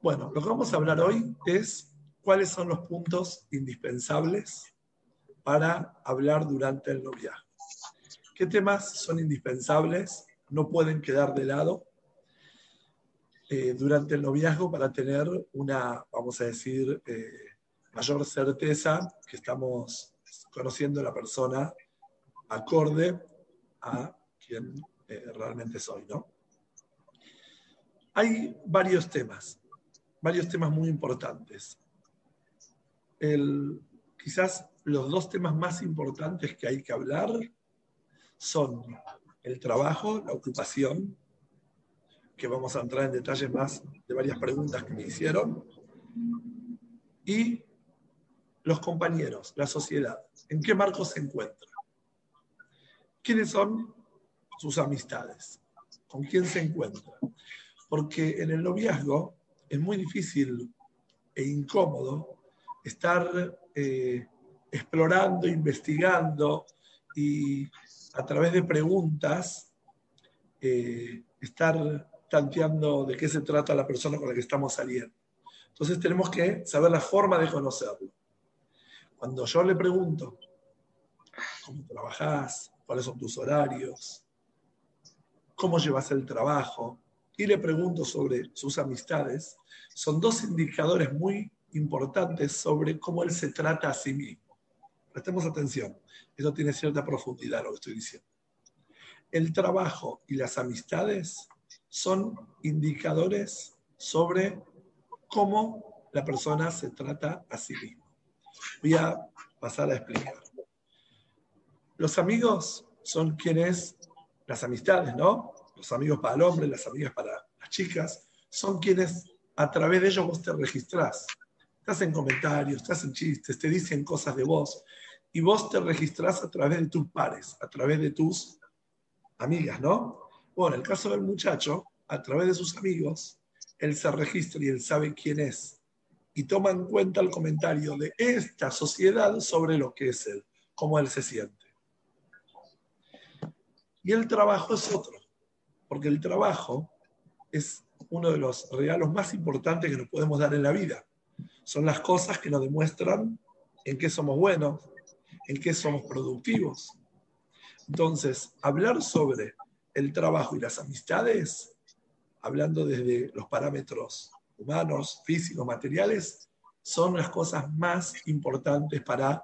Bueno, lo que vamos a hablar hoy es cuáles son los puntos indispensables para hablar durante el noviazgo. ¿Qué temas son indispensables? No pueden quedar de lado eh, durante el noviazgo para tener una, vamos a decir, eh, mayor certeza que estamos conociendo a la persona acorde a quien eh, realmente soy, ¿no? Hay varios temas varios temas muy importantes. Quizás los dos temas más importantes que hay que hablar son el trabajo, la ocupación, que vamos a entrar en detalles más de varias preguntas que me hicieron, y los compañeros, la sociedad, en qué marco se encuentra, quiénes son sus amistades, con quién se encuentra. Porque en el noviazgo es muy difícil e incómodo estar eh, explorando, investigando y a través de preguntas eh, estar tanteando de qué se trata la persona con la que estamos saliendo. Entonces tenemos que saber la forma de conocerlo. Cuando yo le pregunto, ¿cómo trabajas? ¿Cuáles son tus horarios? ¿Cómo llevas el trabajo? Y le pregunto sobre sus amistades, son dos indicadores muy importantes sobre cómo él se trata a sí mismo. Prestemos atención, eso tiene cierta profundidad lo que estoy diciendo. El trabajo y las amistades son indicadores sobre cómo la persona se trata a sí mismo. Voy a pasar a explicar. Los amigos son quienes, las amistades, ¿no? Los amigos para el hombre, las amigas para las chicas, son quienes a través de ellos vos te registrás. Te hacen comentarios, te hacen chistes, te dicen cosas de vos. Y vos te registrás a través de tus pares, a través de tus amigas, ¿no? Bueno, en el caso del muchacho, a través de sus amigos, él se registra y él sabe quién es. Y toma en cuenta el comentario de esta sociedad sobre lo que es él, cómo él se siente. Y el trabajo es otro porque el trabajo es uno de los regalos más importantes que nos podemos dar en la vida. Son las cosas que nos demuestran en qué somos buenos, en qué somos productivos. Entonces, hablar sobre el trabajo y las amistades, hablando desde los parámetros humanos, físicos, materiales, son las cosas más importantes para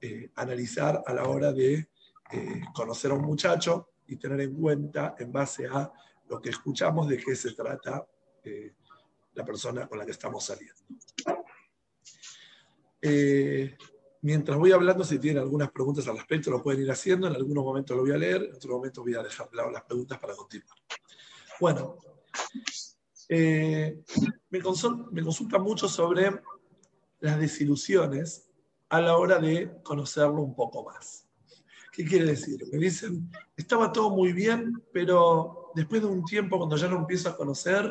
eh, analizar a la hora de eh, conocer a un muchacho y tener en cuenta en base a lo que escuchamos de qué se trata eh, la persona con la que estamos saliendo. Eh, mientras voy hablando, si tienen algunas preguntas al respecto, lo pueden ir haciendo. En algunos momentos lo voy a leer, en otros momentos voy a dejar las preguntas para continuar. Bueno, eh, me, me consulta mucho sobre las desilusiones a la hora de conocerlo un poco más. ¿Qué quiere decir? Me dicen, estaba todo muy bien, pero después de un tiempo, cuando ya lo empiezo a conocer,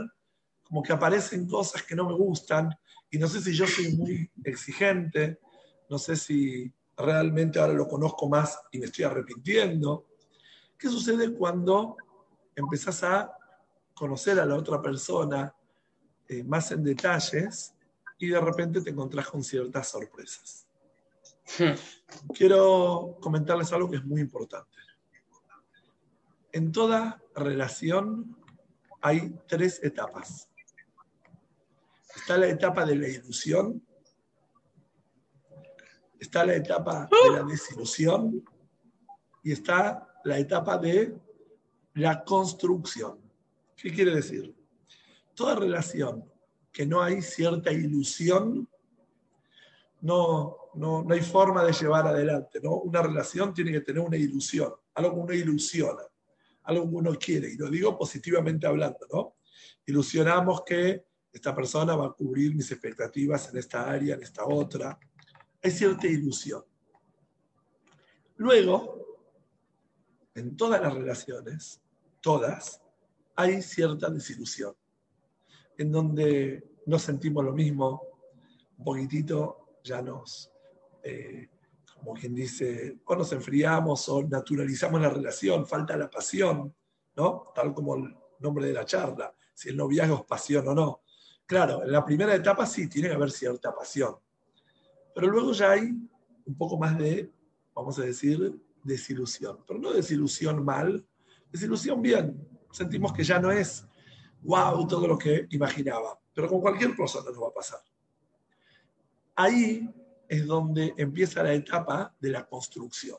como que aparecen cosas que no me gustan y no sé si yo soy muy exigente, no sé si realmente ahora lo conozco más y me estoy arrepintiendo. ¿Qué sucede cuando empezás a conocer a la otra persona eh, más en detalles y de repente te encontrás con ciertas sorpresas? Quiero comentarles algo que es muy importante. En toda relación hay tres etapas. Está la etapa de la ilusión, está la etapa de la desilusión y está la etapa de la construcción. ¿Qué quiere decir? Toda relación que no hay cierta ilusión no, no, hay forma de llevar adelante. ¿no? Una relación tiene que tener una ilusión, algo que uno ilusiona, algo que uno quiere. Y lo digo positivamente hablando. ¿no? Ilusionamos que esta persona va a cubrir mis expectativas en esta área, en esta otra. Hay cierta ilusión. Luego, en todas las relaciones, todas, hay cierta desilusión, en donde no sentimos lo mismo, un poquitito ya nos, eh, como quien dice, o nos enfriamos o naturalizamos la relación, falta la pasión, ¿no? Tal como el nombre de la charla, si el noviazgo es pasión o no. Claro, en la primera etapa sí tiene que haber cierta pasión, pero luego ya hay un poco más de, vamos a decir, desilusión, pero no desilusión mal, desilusión bien. Sentimos que ya no es wow todo lo que imaginaba, pero con cualquier persona nos va a pasar. Ahí es donde empieza la etapa de la construcción.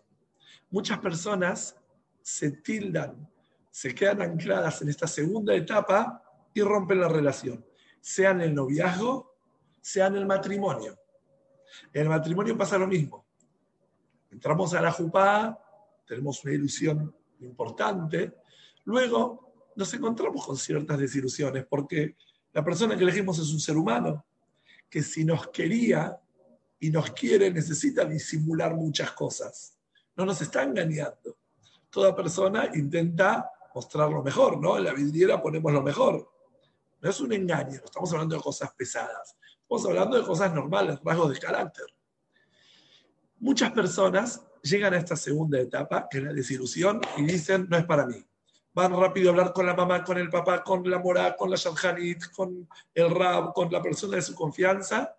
Muchas personas se tildan, se quedan ancladas en esta segunda etapa y rompen la relación, sea en el noviazgo, sea en el matrimonio. En el matrimonio pasa lo mismo. Entramos a la jupá, tenemos una ilusión importante, luego nos encontramos con ciertas desilusiones, porque la persona que elegimos es un ser humano, que si nos quería y nos quiere necesita disimular muchas cosas. No nos está engañando. Toda persona intenta mostrar lo mejor, ¿no? En la vidriera ponemos lo mejor. No es un engaño, estamos hablando de cosas pesadas. Estamos hablando de cosas normales, rasgos de carácter. Muchas personas llegan a esta segunda etapa, que es la desilusión, y dicen, no es para mí. Van rápido a hablar con la mamá, con el papá, con la mora, con la shadchanit, con el rab, con la persona de su confianza,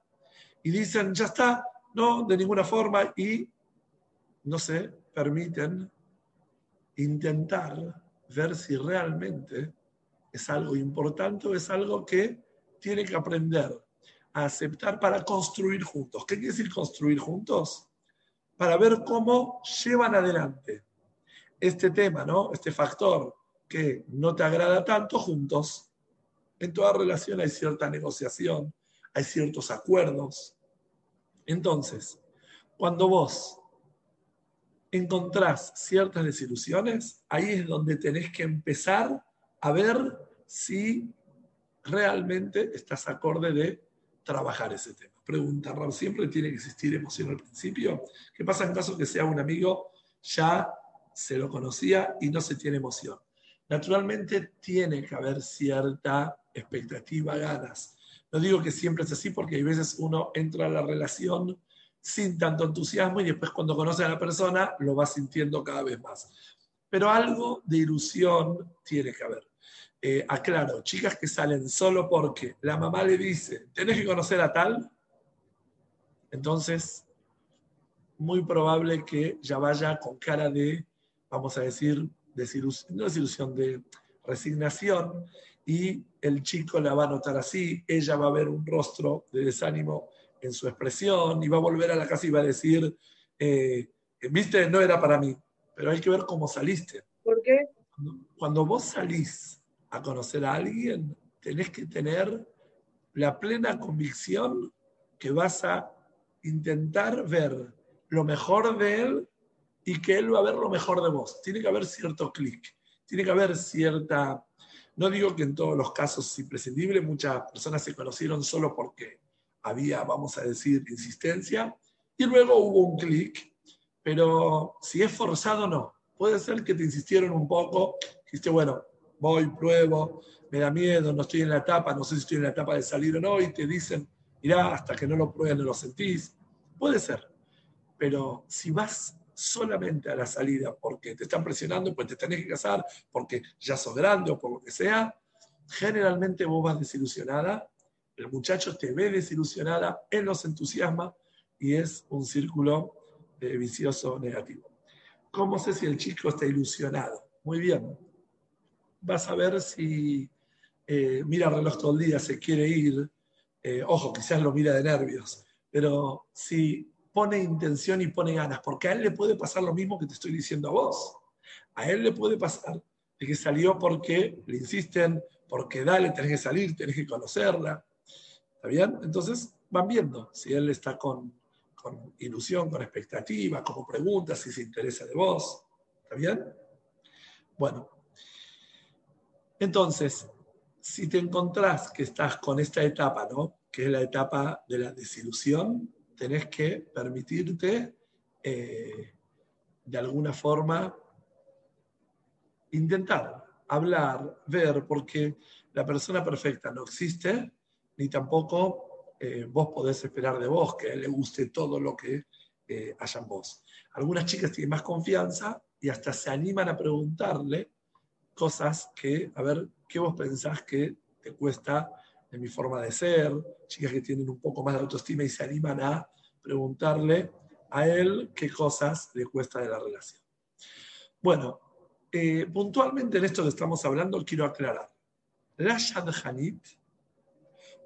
y dicen, ya está, no, de ninguna forma, y no se permiten intentar ver si realmente es algo importante o es algo que tiene que aprender a aceptar para construir juntos. ¿Qué quiere decir construir juntos? Para ver cómo llevan adelante este tema, ¿no? Este factor que no te agrada tanto juntos. En toda relación hay cierta negociación, hay ciertos acuerdos, entonces, cuando vos encontrás ciertas desilusiones, ahí es donde tenés que empezar a ver si realmente estás acorde de trabajar ese tema. Pregunta, siempre tiene que existir emoción al principio. ¿Qué pasa en caso que sea un amigo, ya se lo conocía y no se tiene emoción? Naturalmente tiene que haber cierta expectativa, ganas. No digo que siempre es así porque hay veces uno entra a la relación sin tanto entusiasmo y después cuando conoce a la persona lo va sintiendo cada vez más. Pero algo de ilusión tiene que haber. Eh, aclaro, chicas que salen solo porque la mamá le dice, tenés que conocer a tal, entonces muy probable que ya vaya con cara de, vamos a decir, desilusión, no desilusión, de resignación y el chico la va a notar así, ella va a ver un rostro de desánimo en su expresión y va a volver a la casa y va a decir, eh, viste, no era para mí, pero hay que ver cómo saliste. ¿Por qué? Cuando, vos salís a conocer a alguien, tenés que tener la plena convicción que vas a intentar ver lo mejor de él y que él va a ver lo mejor de vos. Tiene que haber cierto clic, tiene que haber cierta no digo que en todos los casos es imprescindible, muchas personas se conocieron solo porque había, vamos a decir, insistencia, y luego hubo un clic, pero si es forzado, no. Puede ser que te insistieron un poco, dijiste, bueno, voy, pruebo, me da miedo, no estoy en la etapa, no sé si estoy en la etapa de salir o no, y te dicen, mirá, hasta que no lo prueben no lo sentís. Puede ser, pero si vas solamente a la salida porque te están presionando, pues te tenés que casar, porque ya sos grande o por lo que sea, generalmente vos vas desilusionada, el muchacho te ve desilusionada, él nos entusiasma y es un círculo eh, vicioso negativo. ¿Cómo sé si el chico está ilusionado? Muy bien. Vas a ver si eh, mira el reloj todo el día, se quiere ir. Eh, ojo, quizás lo mira de nervios, pero si pone intención y pone ganas, porque a él le puede pasar lo mismo que te estoy diciendo a vos. A él le puede pasar de que salió porque le insisten, porque dale, tenés que salir, tenés que conocerla. ¿Está bien? Entonces van viendo si él está con, con ilusión, con expectativa, como pregunta, si se interesa de vos. ¿Está bien? Bueno. Entonces, si te encontrás que estás con esta etapa, ¿no? Que es la etapa de la desilusión, tenés que permitirte eh, de alguna forma intentar hablar, ver, porque la persona perfecta no existe, ni tampoco eh, vos podés esperar de vos que le guste todo lo que eh, haya en vos. Algunas chicas tienen más confianza y hasta se animan a preguntarle cosas que, a ver, ¿qué vos pensás que te cuesta de mi forma de ser? Chicas que tienen un poco más de autoestima y se animan a preguntarle a él qué cosas le cuesta de la relación. Bueno, eh, puntualmente en esto que estamos hablando quiero aclarar. La Shadchanit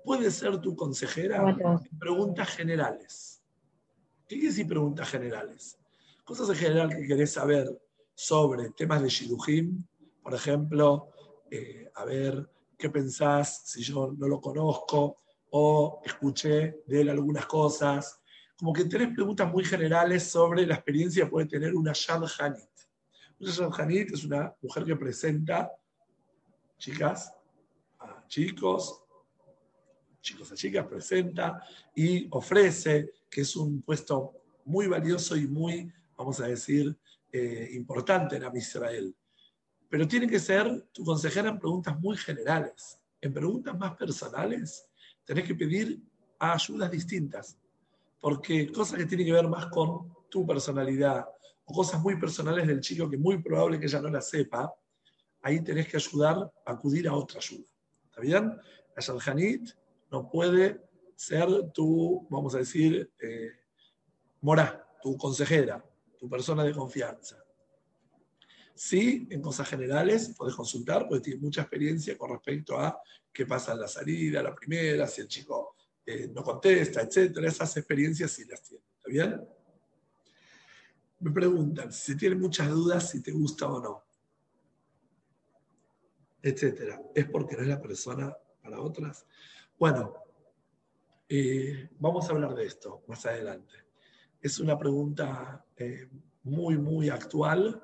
puede ser tu consejera en preguntas generales. ¿Qué quiere decir preguntas generales? Cosas en general que querés saber sobre temas de Shidujim, por ejemplo, eh, a ver qué pensás si yo no lo conozco o escuché de él algunas cosas. Como que tenés preguntas muy generales sobre la experiencia que puede tener una Shad Hanit. Una Shad Hanit es una mujer que presenta chicas a chicos, chicos a chicas, presenta y ofrece, que es un puesto muy valioso y muy, vamos a decir, eh, importante en Israel. Pero tiene que ser tu consejera en preguntas muy generales. En preguntas más personales, tenés que pedir ayudas distintas. Porque cosas que tienen que ver más con tu personalidad o cosas muy personales del chico que muy probable que ella no la sepa, ahí tenés que ayudar acudir a otra ayuda. ¿Está bien? La Shalhanit no puede ser tu, vamos a decir, eh, morá, tu consejera, tu persona de confianza. Sí, en cosas generales podés consultar, porque tiene mucha experiencia con respecto a qué pasa en la salida, la primera, si el chico eh, no contesta, etcétera. Esas experiencias sí las tiene. ¿Está bien? Me preguntan si tienen muchas dudas si te gusta o no, etcétera. ¿Es porque no es la persona para otras? Bueno, eh, vamos a hablar de esto más adelante. Es una pregunta eh, muy, muy actual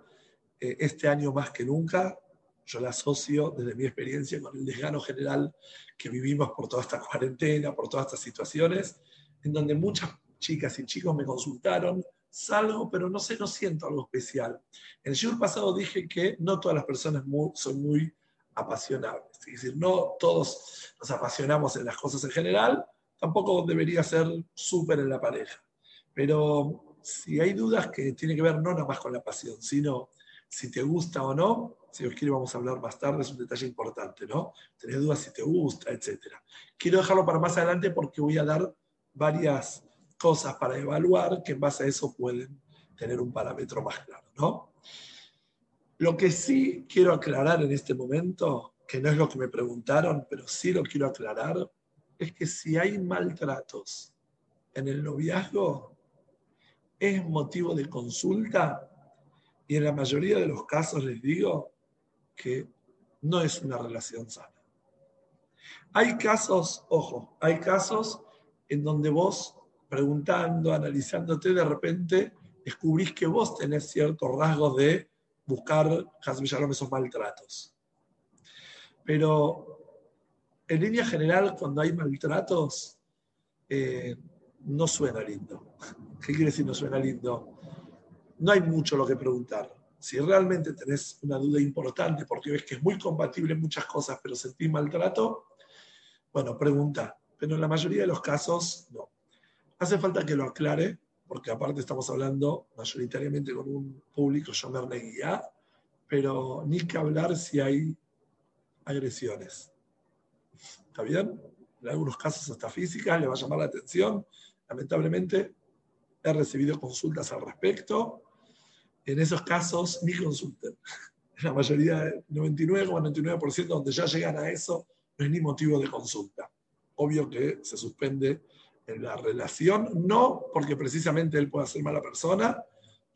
eh, este año más que nunca. Yo la asocio desde mi experiencia con el desgano general que vivimos por toda esta cuarentena, por todas estas situaciones, en donde muchas chicas y chicos me consultaron, salgo, pero no sé, no siento algo especial. En el show pasado dije que no todas las personas son muy apasionables, es decir, no todos nos apasionamos en las cosas en general, tampoco debería ser súper en la pareja. Pero si hay dudas que tienen que ver no nada más con la pasión, sino si te gusta o no, si os quiere vamos a hablar más tarde, es un detalle importante, ¿no? Tenés dudas si te gusta, etc. Quiero dejarlo para más adelante porque voy a dar varias cosas para evaluar que en base a eso pueden tener un parámetro más claro, ¿no? Lo que sí quiero aclarar en este momento, que no es lo que me preguntaron, pero sí lo quiero aclarar, es que si hay maltratos en el noviazgo, es motivo de consulta y en la mayoría de los casos les digo que no es una relación sana. Hay casos, ojo, hay casos en donde vos preguntando, analizándote, de repente descubrís que vos tenés ciertos rasgos de buscar, Shalom, esos maltratos. Pero en línea general, cuando hay maltratos, eh, no suena lindo. ¿Qué quiere decir no suena lindo? No hay mucho lo que preguntar. Si realmente tenés una duda importante porque ves que es muy compatible en muchas cosas, pero sentís maltrato, bueno, pregunta. Pero en la mayoría de los casos, no. Hace falta que lo aclare, porque aparte estamos hablando mayoritariamente con un público Shomer guía, pero ni que hablar si hay agresiones. ¿Está bien? En algunos casos hasta físicas le va a llamar la atención. Lamentablemente he recibido consultas al respecto en esos casos ni consulten. la mayoría, 99,99% donde ya llegan a eso, no es ni motivo de consulta. Obvio que se suspende en la relación, no porque precisamente él pueda ser mala persona,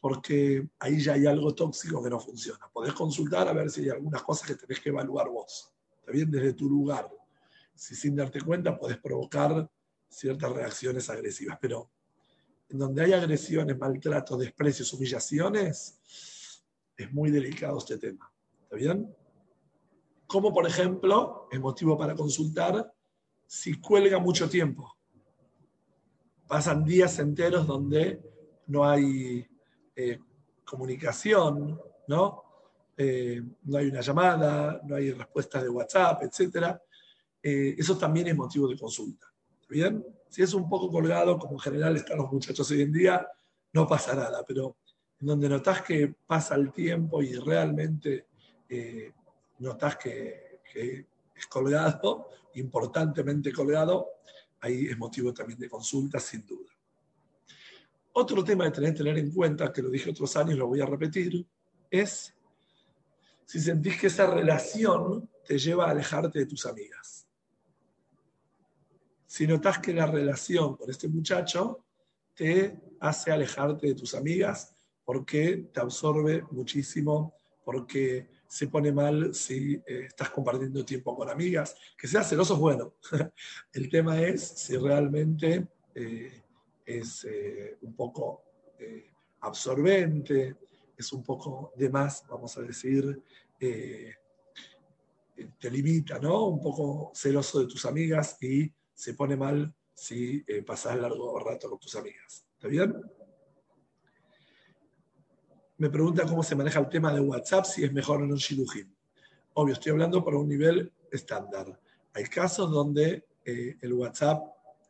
porque ahí ya hay algo tóxico que no funciona. Podés consultar a ver si hay algunas cosas que tenés que evaluar vos. Está bien desde tu lugar. Si sin darte cuenta podés provocar ciertas reacciones agresivas, pero en donde hay agresiones, maltratos, desprecios, humillaciones, es muy delicado este tema. ¿Está bien? como por ejemplo, es motivo para consultar si cuelga mucho tiempo. Pasan días enteros donde no hay eh, comunicación, ¿no? Eh, no hay una llamada, no hay respuestas de WhatsApp, etc. Eh, eso también es motivo de consulta. ¿Bien? Si es un poco colgado, como en general están los muchachos hoy en día, no pasa nada, pero en donde notas que pasa el tiempo y realmente notas que, es colgado, importantemente colgado, ahí es motivo también de consulta, sin duda. Otro tema que tener en cuenta, que lo dije otros años, lo voy a repetir, es si sentís que esa relación te lleva a alejarte de tus amigas. Si notas que la relación con este muchacho te hace alejarte de tus amigas porque te absorbe muchísimo, porque se pone mal si eh, estás compartiendo tiempo con amigas. Que sea celoso es bueno. El tema es si realmente eh, es eh, un poco absorbente, es un poco de más, vamos a decir, te limita, ¿no? Un poco celoso de tus amigas y se pone mal si pasas largo rato con tus amigas. ¿Está bien? me pregunta cómo se maneja el tema de WhatsApp, si es mejor o no Shidujim. Obvio, estoy hablando por un nivel estándar. Hay casos donde eh, el WhatsApp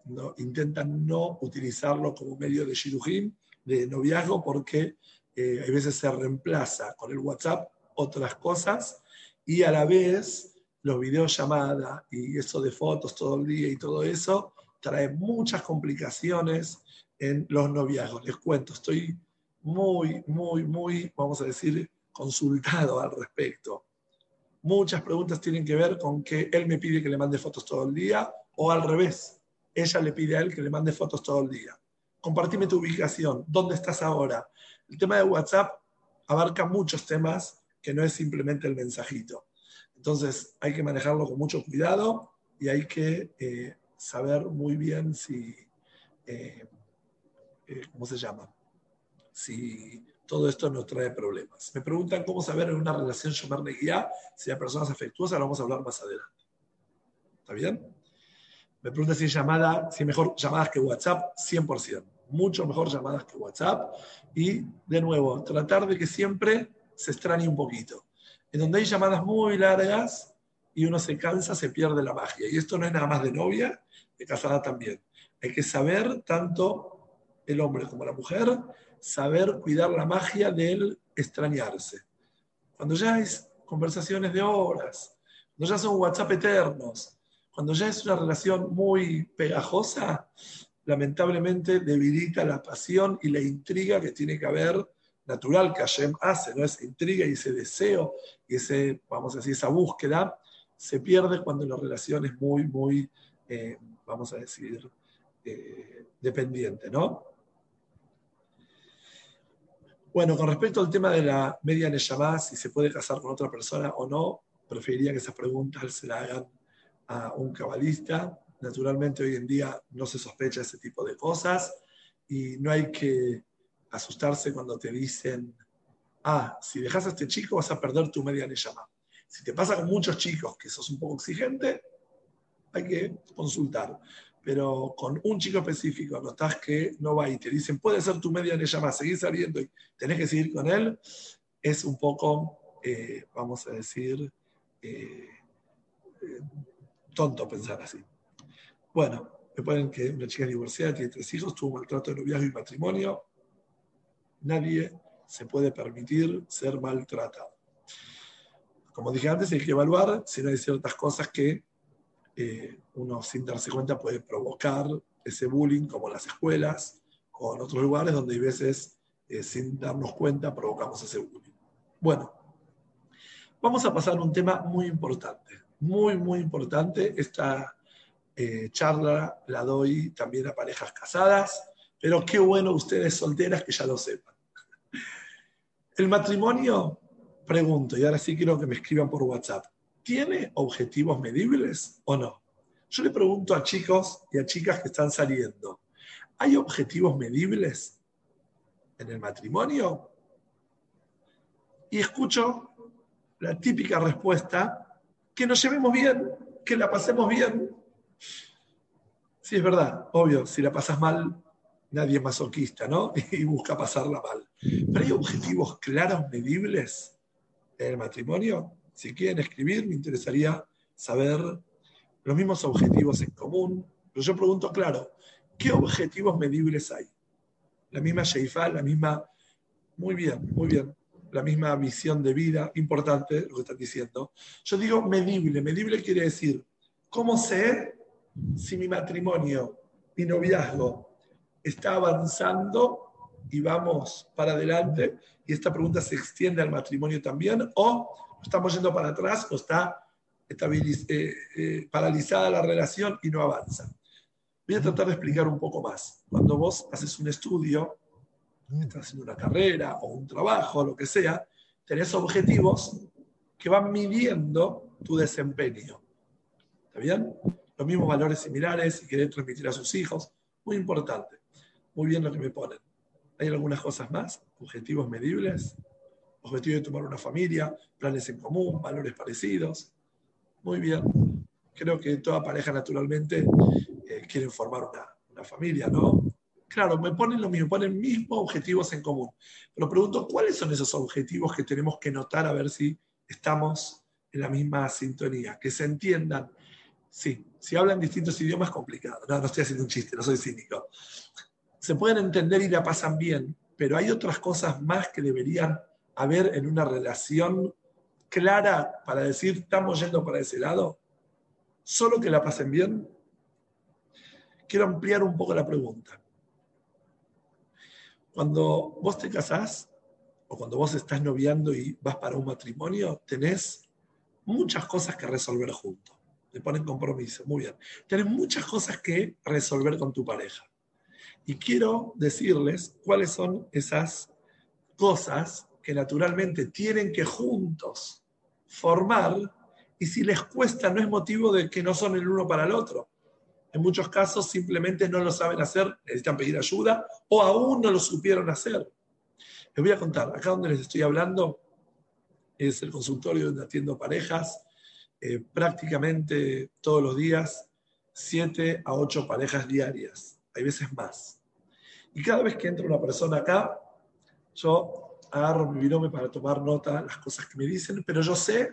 no, intentan no utilizarlo como medio de Shidujim, de noviazgo, porque eh, a veces se reemplaza con el WhatsApp otras cosas y a la vez los videollamadas y eso de fotos todo el día y todo eso trae muchas complicaciones en los noviazgos. Les cuento, estoy muy, muy, muy, vamos a decir, consultado al respecto. Muchas preguntas tienen que ver con que él me pide que le mande fotos todo el día o al revés, ella le pide a él que le mande fotos todo el día. Compartime tu ubicación, dónde estás ahora. El tema de WhatsApp abarca muchos temas que no es simplemente el mensajito. Entonces hay que manejarlo con mucho cuidado y hay que eh, saber muy bien si, eh, eh, ¿cómo se llama? si todo esto nos trae problemas. Me preguntan cómo saber en una relación Shomer guía si la persona es afectuosa, lo vamos a hablar más adelante. ¿Está bien? Me preguntan si llamada, si mejor llamadas que WhatsApp, 100%. Mucho mejor llamadas que WhatsApp. Y de nuevo, tratar de que siempre se extrañe un poquito. En donde hay llamadas muy largas y uno se cansa, se pierde la magia. Y esto no es nada más de novia, de casada también. Hay que saber tanto el hombre como la mujer saber cuidar la magia del extrañarse. Cuando ya es conversaciones de horas, cuando ya son WhatsApp eternos, cuando ya es una relación muy pegajosa, lamentablemente debilita la pasión y la intriga que tiene que haber natural que Hashem hace, ¿no? Esa intriga y ese deseo y ese, vamos a decir, esa búsqueda se pierde cuando la relación es muy, muy, eh, vamos a decir, eh, dependiente, ¿no? Bueno, con respecto al tema de la media Neshama, si se puede casar con otra persona o no, preferiría que esas preguntas se la hagan a un cabalista. Naturalmente, hoy en día no se sospecha ese tipo de cosas y no hay que asustarse cuando te dicen, ah, si dejas a este chico vas a perder tu media Neshama. Si te pasa con muchos chicos que sos un poco exigente, hay que consultar pero con un chico específico notas que no va y te dicen, puede ser tu media llama, seguir saliendo y tenés que seguir con él, es un poco, eh, vamos a decir, eh, eh, tonto pensar así. Bueno, me ponen que una chica divorciada tiene tres hijos, tuvo maltrato de noviazgo y matrimonio. Nadie se puede permitir ser maltratado. Como dije antes, hay que evaluar si no hay ciertas cosas que uno sin darse cuenta puede provocar ese bullying, como las escuelas o en otros lugares donde hay veces, eh, sin darnos cuenta, provocamos ese bullying. Bueno, vamos a pasar a un tema muy importante, muy, muy importante. Esta eh, charla la doy también a parejas casadas, pero qué bueno ustedes solteras que ya lo sepan. El matrimonio, pregunto, y ahora sí quiero que me escriban por WhatsApp. ¿tiene objetivos medibles o no? Yo le pregunto a chicos y a chicas que están saliendo, ¿hay objetivos medibles en el matrimonio? Y escucho la típica respuesta que nos llevemos bien, que la pasemos bien. Sí, es verdad, obvio, si la pasas mal, nadie masoquista, ¿no? Y busca pasarla mal. Pero hay objetivos claros, medibles en el matrimonio. Si quieren escribir, me interesaría saber los mismos objetivos en común. Pero yo pregunto, claro, ¿qué objetivos medibles hay? La misma Sheifa, la misma... Muy bien, muy bien. La misma visión de vida, importante lo que están diciendo. Yo digo medible. Medible quiere decir, ¿cómo sé si mi matrimonio, mi noviazgo, está avanzando y vamos para adelante, y esta pregunta se extiende al matrimonio también, o estamos yendo para atrás o está eh, eh, paralizada la relación y no avanza. Voy a tratar de explicar un poco más. Cuando vos haces un estudio, estás haciendo una carrera o un trabajo, lo que sea, tenés objetivos que van midiendo tu desempeño. ¿Está bien? Los mismos valores similares y querés transmitir a sus hijos. Muy importante. Muy bien lo que me ponen. ¿Hay algunas cosas más? ¿Objetivos medibles? ¿Objetivo de tomar una familia? ¿Planes en común? ¿Valores parecidos? Muy bien. Creo que toda pareja naturalmente eh, quiere formar una, familia, ¿no? Claro, me ponen lo mismo, me ponen mismos objetivos en común. Pero pregunto, ¿cuáles son esos objetivos que tenemos que notar a ver si estamos en la misma sintonía? Que se entiendan. Sí, si hablan distintos idiomas, complicado. No, no estoy haciendo un chiste, no soy cínico se pueden entender y la pasan bien, pero hay otras cosas más que deberían haber en una relación clara para decir, estamos yendo para ese lado, solo que la pasen bien. Quiero ampliar un poco la pregunta. Cuando vos te casás o cuando vos estás noviando y vas para un matrimonio, tenés muchas cosas que resolver juntos. Te ponen compromiso, muy bien. Tenés muchas cosas que resolver con tu pareja. Y quiero decirles cuáles son esas cosas que naturalmente tienen que juntos formar y si les cuesta no es motivo de que no son el uno para el otro. En muchos casos simplemente no lo saben hacer, necesitan pedir ayuda o aún no lo supieron hacer. Les voy a contar, acá donde les estoy hablando es el consultorio donde atiendo parejas, eh, prácticamente todos los días, siete a ocho parejas diarias, hay veces más. Y cada vez que entra una persona acá, yo agarro mi virome para tomar nota las cosas que me dicen, pero yo sé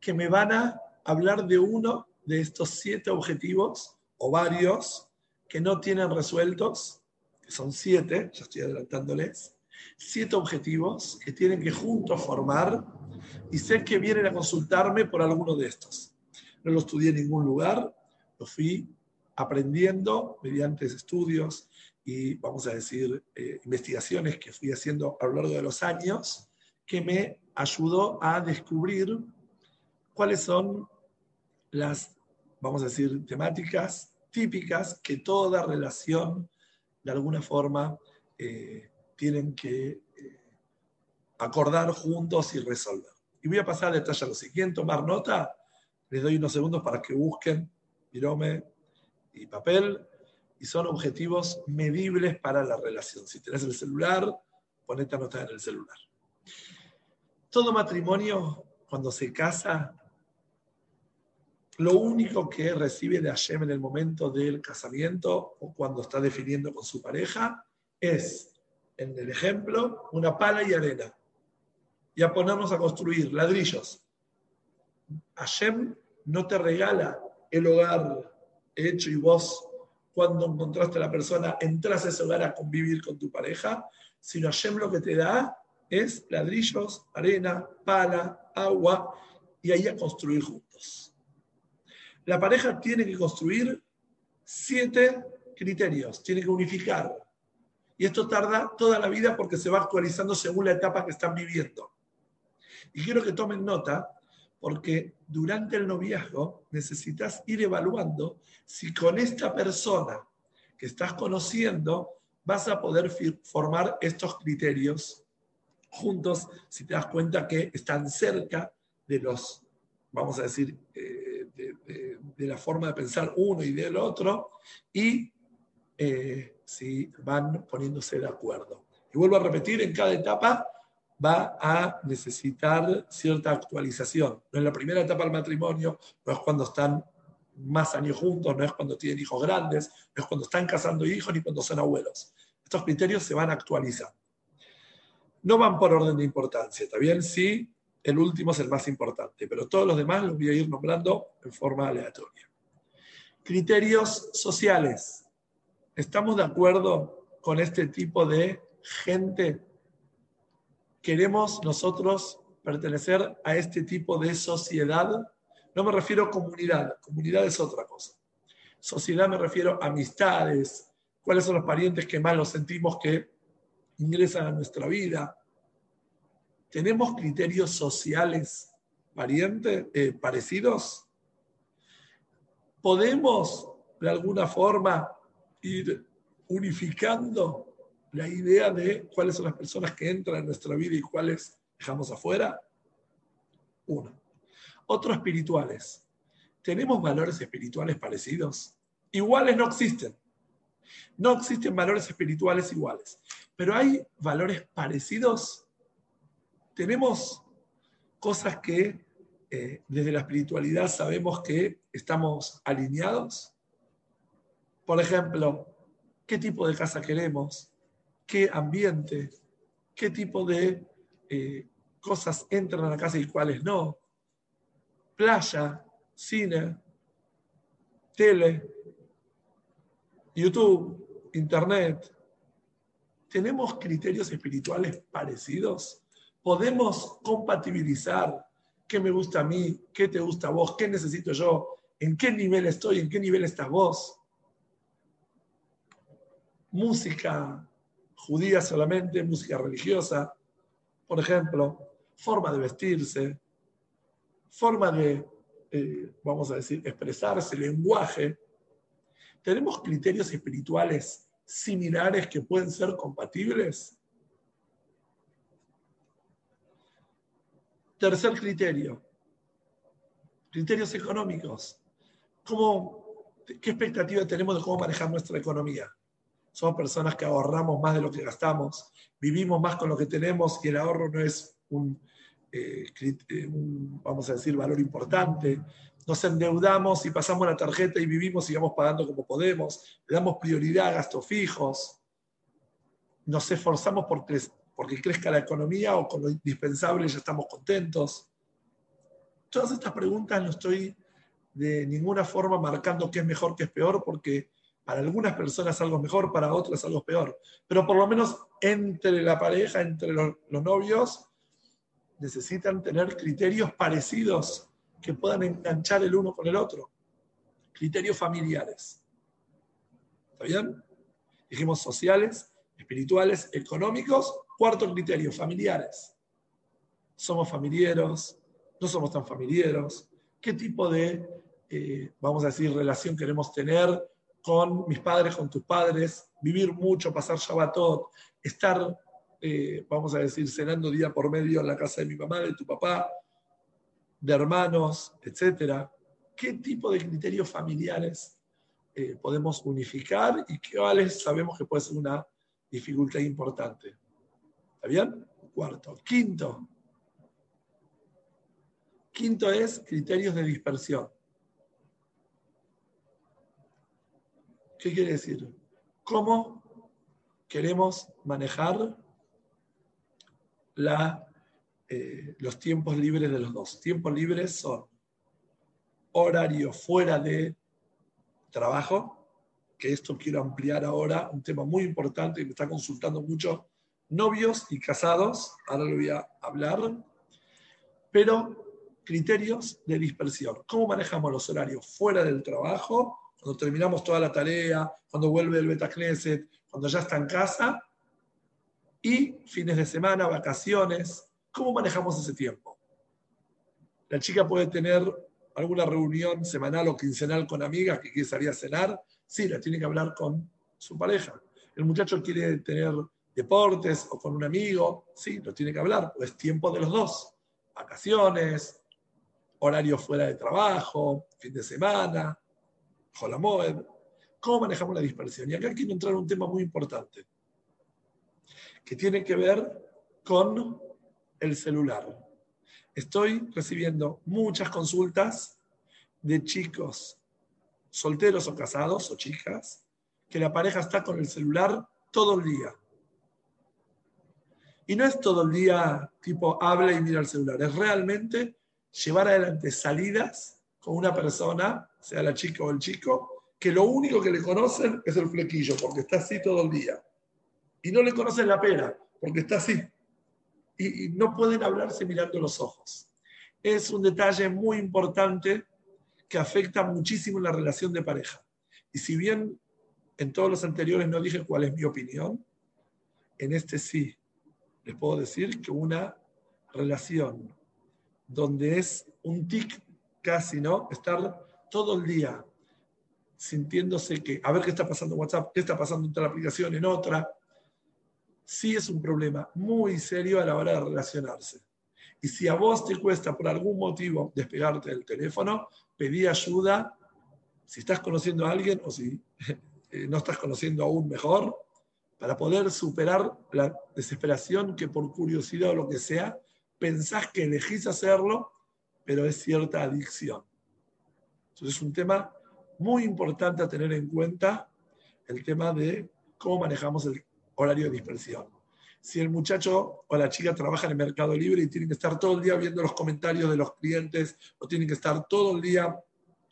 que me van a hablar de uno de estos siete objetivos o varios que no tienen resueltos, que son siete, ya estoy adelantándoles, siete objetivos que tienen que juntos formar y sé que vienen a consultarme por alguno de estos. No lo estudié en ningún lugar, lo fui aprendiendo mediante estudios, y, vamos a decir, eh, investigaciones que fui haciendo a lo largo de los años, que me ayudó a descubrir cuáles son las, vamos a decir, temáticas típicas que toda relación, de alguna forma, eh, tienen que eh, acordar juntos y resolver. Y voy a pasar a detalle a lo siguiente, tomar nota, les doy unos segundos para que busquen virome y papel y son objetivos medibles para la relación. Si tenés el celular, ponete a anotar en el celular. Todo matrimonio, cuando se casa, lo único que recibe de Hashem en el momento del casamiento o cuando está definiendo con su pareja es, en el ejemplo, una pala y arena. Y a ponernos a construir ladrillos. Hashem no te regala el hogar hecho y vos cuando encontraste a la persona, entras a ese hogar a convivir con tu pareja, sino Hashem lo que te da es ladrillos, arena, pala, agua, y ahí a construir juntos. La pareja tiene que construir siete criterios, tiene que unificar. Y esto tarda toda la vida porque se va actualizando según la etapa que están viviendo. Y quiero que tomen nota porque durante el noviazgo necesitas ir evaluando si con esta persona que estás conociendo vas a poder formar estos criterios juntos si te das cuenta que están cerca de los, vamos a decir, eh, de, la forma de pensar uno y del otro y eh, si van poniéndose de acuerdo. Y vuelvo a repetir, en cada etapa va a necesitar cierta actualización. No en la primera etapa del matrimonio, no es cuando están más años juntos, no es cuando tienen hijos grandes, no es cuando están casando hijos ni cuando son abuelos. Estos criterios se van a actualizar. No van por orden de importancia, ¿está bien? Sí, el último es el más importante, pero todos los demás los voy a ir nombrando en forma aleatoria. Criterios sociales. ¿Estamos de acuerdo con este tipo de gente? ¿Queremos nosotros pertenecer a este tipo de sociedad? No me refiero a comunidad, comunidad es otra cosa. Sociedad me refiero a amistades, cuáles son los parientes que más los sentimos que ingresan a nuestra vida. ¿Tenemos criterios sociales parientes, eh, parecidos? ¿Podemos de alguna forma ir unificando la idea de cuáles son las personas que entran en nuestra vida y cuáles dejamos afuera? Uno. Otros espirituales. ¿Tenemos valores espirituales parecidos? Iguales no existen. No existen valores espirituales iguales. Pero hay valores parecidos. Tenemos cosas que eh, desde la espiritualidad sabemos que estamos alineados. Por ejemplo, ¿qué tipo de casa queremos? ¿Qué ambiente? ¿Qué tipo de eh, cosas entran a la casa y cuáles no? playa, cine, tele, YouTube, Internet. ¿Tenemos criterios espirituales parecidos? ¿Podemos compatibilizar qué me gusta a mí, qué te gusta a vos, qué necesito yo, en qué nivel estoy, en qué nivel estás vos? Música judía solamente, música religiosa, por ejemplo, forma de vestirse, forma de, eh, vamos a decir, expresarse, lenguaje, ¿tenemos criterios espirituales similares que pueden ser compatibles? Tercer criterio, criterios económicos. ¿Cómo, ¿Qué expectativa tenemos de cómo manejar nuestra economía? Somos personas que ahorramos más de lo que gastamos, vivimos más con lo que tenemos y el ahorro no es un eh, eh, un, vamos a decir, valor importante. Nos endeudamos y pasamos la tarjeta y vivimos, sigamos pagando como podemos. Le damos prioridad a gastos fijos. Nos esforzamos por porque crezca la economía o con lo indispensable ya estamos contentos. Todas estas preguntas no estoy de ninguna forma marcando qué es mejor, qué es peor, porque para algunas personas algo mejor, para otras algo peor. Pero por lo menos entre la pareja, entre los novios, necesitan tener criterios parecidos que puedan enganchar el uno con el otro. Criterios familiares. ¿Está bien? Dijimos sociales, espirituales, económicos. Cuarto criterio, familiares. ¿Somos familiares? ¿No somos tan familiares? ¿Qué tipo de, eh, vamos a decir, relación queremos tener con mis padres, con tus padres? Vivir mucho, pasar Shabbatot, estar eh, vamos a decir, cenando día por medio en la casa de mi mamá, de tu papá, de hermanos, etcétera. ¿Qué tipo de criterios familiares eh, podemos unificar y cuáles sabemos que puede ser una dificultad importante? ¿Está bien? Cuarto. Quinto. Quinto es criterios de dispersión. ¿Qué quiere decir? ¿Cómo queremos manejar eh, los tiempos libres de los dos. Tiempos libres son horario fuera de trabajo, que esto quiero ampliar ahora, un tema muy importante que me está consultando mucho, novios y casados, ahora lo voy a hablar, pero criterios de dispersión. ¿Cómo manejamos los horarios fuera del trabajo? Cuando terminamos toda la tarea, cuando vuelve el Betacneset, cuando ya está en casa, y fines de semana, vacaciones. ¿Cómo manejamos ese tiempo? La chica puede tener alguna reunión semanal o quincenal con amigas que quiere salir a cenar. Sí, la tiene que hablar con su pareja. El muchacho quiere tener deportes o con un amigo. Sí, lo tiene que hablar. Pues tiempo de los dos. Vacaciones, horario fuera de trabajo, fin de semana, Jolamoed. ¿Cómo manejamos la dispersión? Y acá quiero entrar en un tema muy importante que tiene que ver con el celular. Estoy recibiendo muchas consultas de chicos solteros o casados o chicas que la pareja está con el celular todo el día. Y no es todo el día tipo habla y mira el celular, es realmente llevar adelante salidas con una persona, sea la chica o el chico, que lo único que le conocen es el flequillo, porque está así todo el día. Y no le conocen la pera, porque está así. Y, no pueden hablarse mirando los ojos. Es un detalle muy importante que afecta muchísimo la relación de pareja. Y si bien en todos los anteriores no dije cuál es mi opinión, en este sí les puedo decir que una relación donde es un tic casi, ¿no? Estar todo el día sintiéndose que, a ver qué está pasando en WhatsApp, qué está pasando en otra aplicación, en otra, sí es un problema muy serio a la hora de relacionarse. Y si a vos te cuesta por algún motivo despegarte del teléfono, pedí ayuda. Si estás conociendo a alguien o si eh, no estás conociendo aún mejor, para poder superar la desesperación que por curiosidad o lo que sea, pensás que elegís hacerlo, pero es cierta adicción. Entonces es un tema muy importante a tener en cuenta, el tema de cómo manejamos el horario de dispersión. Si el muchacho o la chica trabaja en el mercado libre y tienen que estar todo el día viendo los comentarios de los clientes o tienen que estar todo el día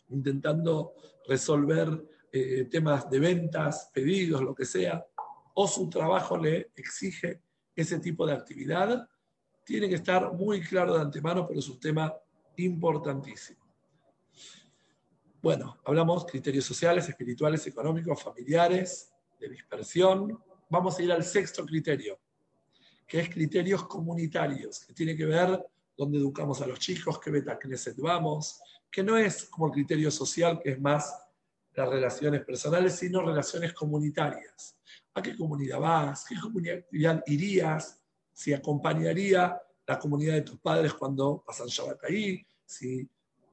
intentando resolver eh, temas de ventas, pedidos, lo que sea, o su trabajo le exige ese tipo de actividad, tiene que estar muy claro de antemano, pero es un tema importantísimo. Bueno, hablamos criterios sociales, espirituales, económicos, familiares, de dispersión. Vamos a ir al sexto criterio, que es criterios comunitarios, que tiene que ver dónde educamos a los chicos, qué beta knesset vamos, que no es como el criterio social, que es más las relaciones personales, sino relaciones comunitarias. ¿A qué comunidad vas? ¿Qué comunidad irías? si acompañaría la comunidad de tus padres cuando pasan Shabbat ahí, si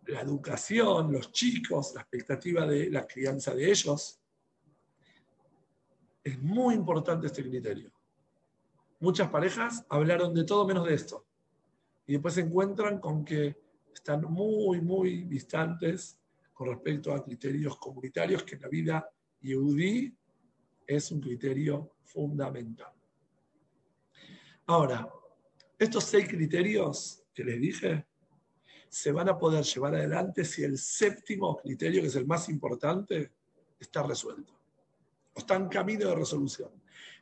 la educación, los chicos, la expectativa de la crianza de ellos. Es muy importante este criterio. Muchas parejas hablaron de todo menos de esto. Y después se encuentran con que están muy, muy distantes con respecto a criterios comunitarios que en la vida yehudí es un criterio fundamental. Ahora, estos seis criterios que les dije se van a poder llevar adelante si el séptimo criterio, que es el más importante, está resuelto. O está en camino de resolución.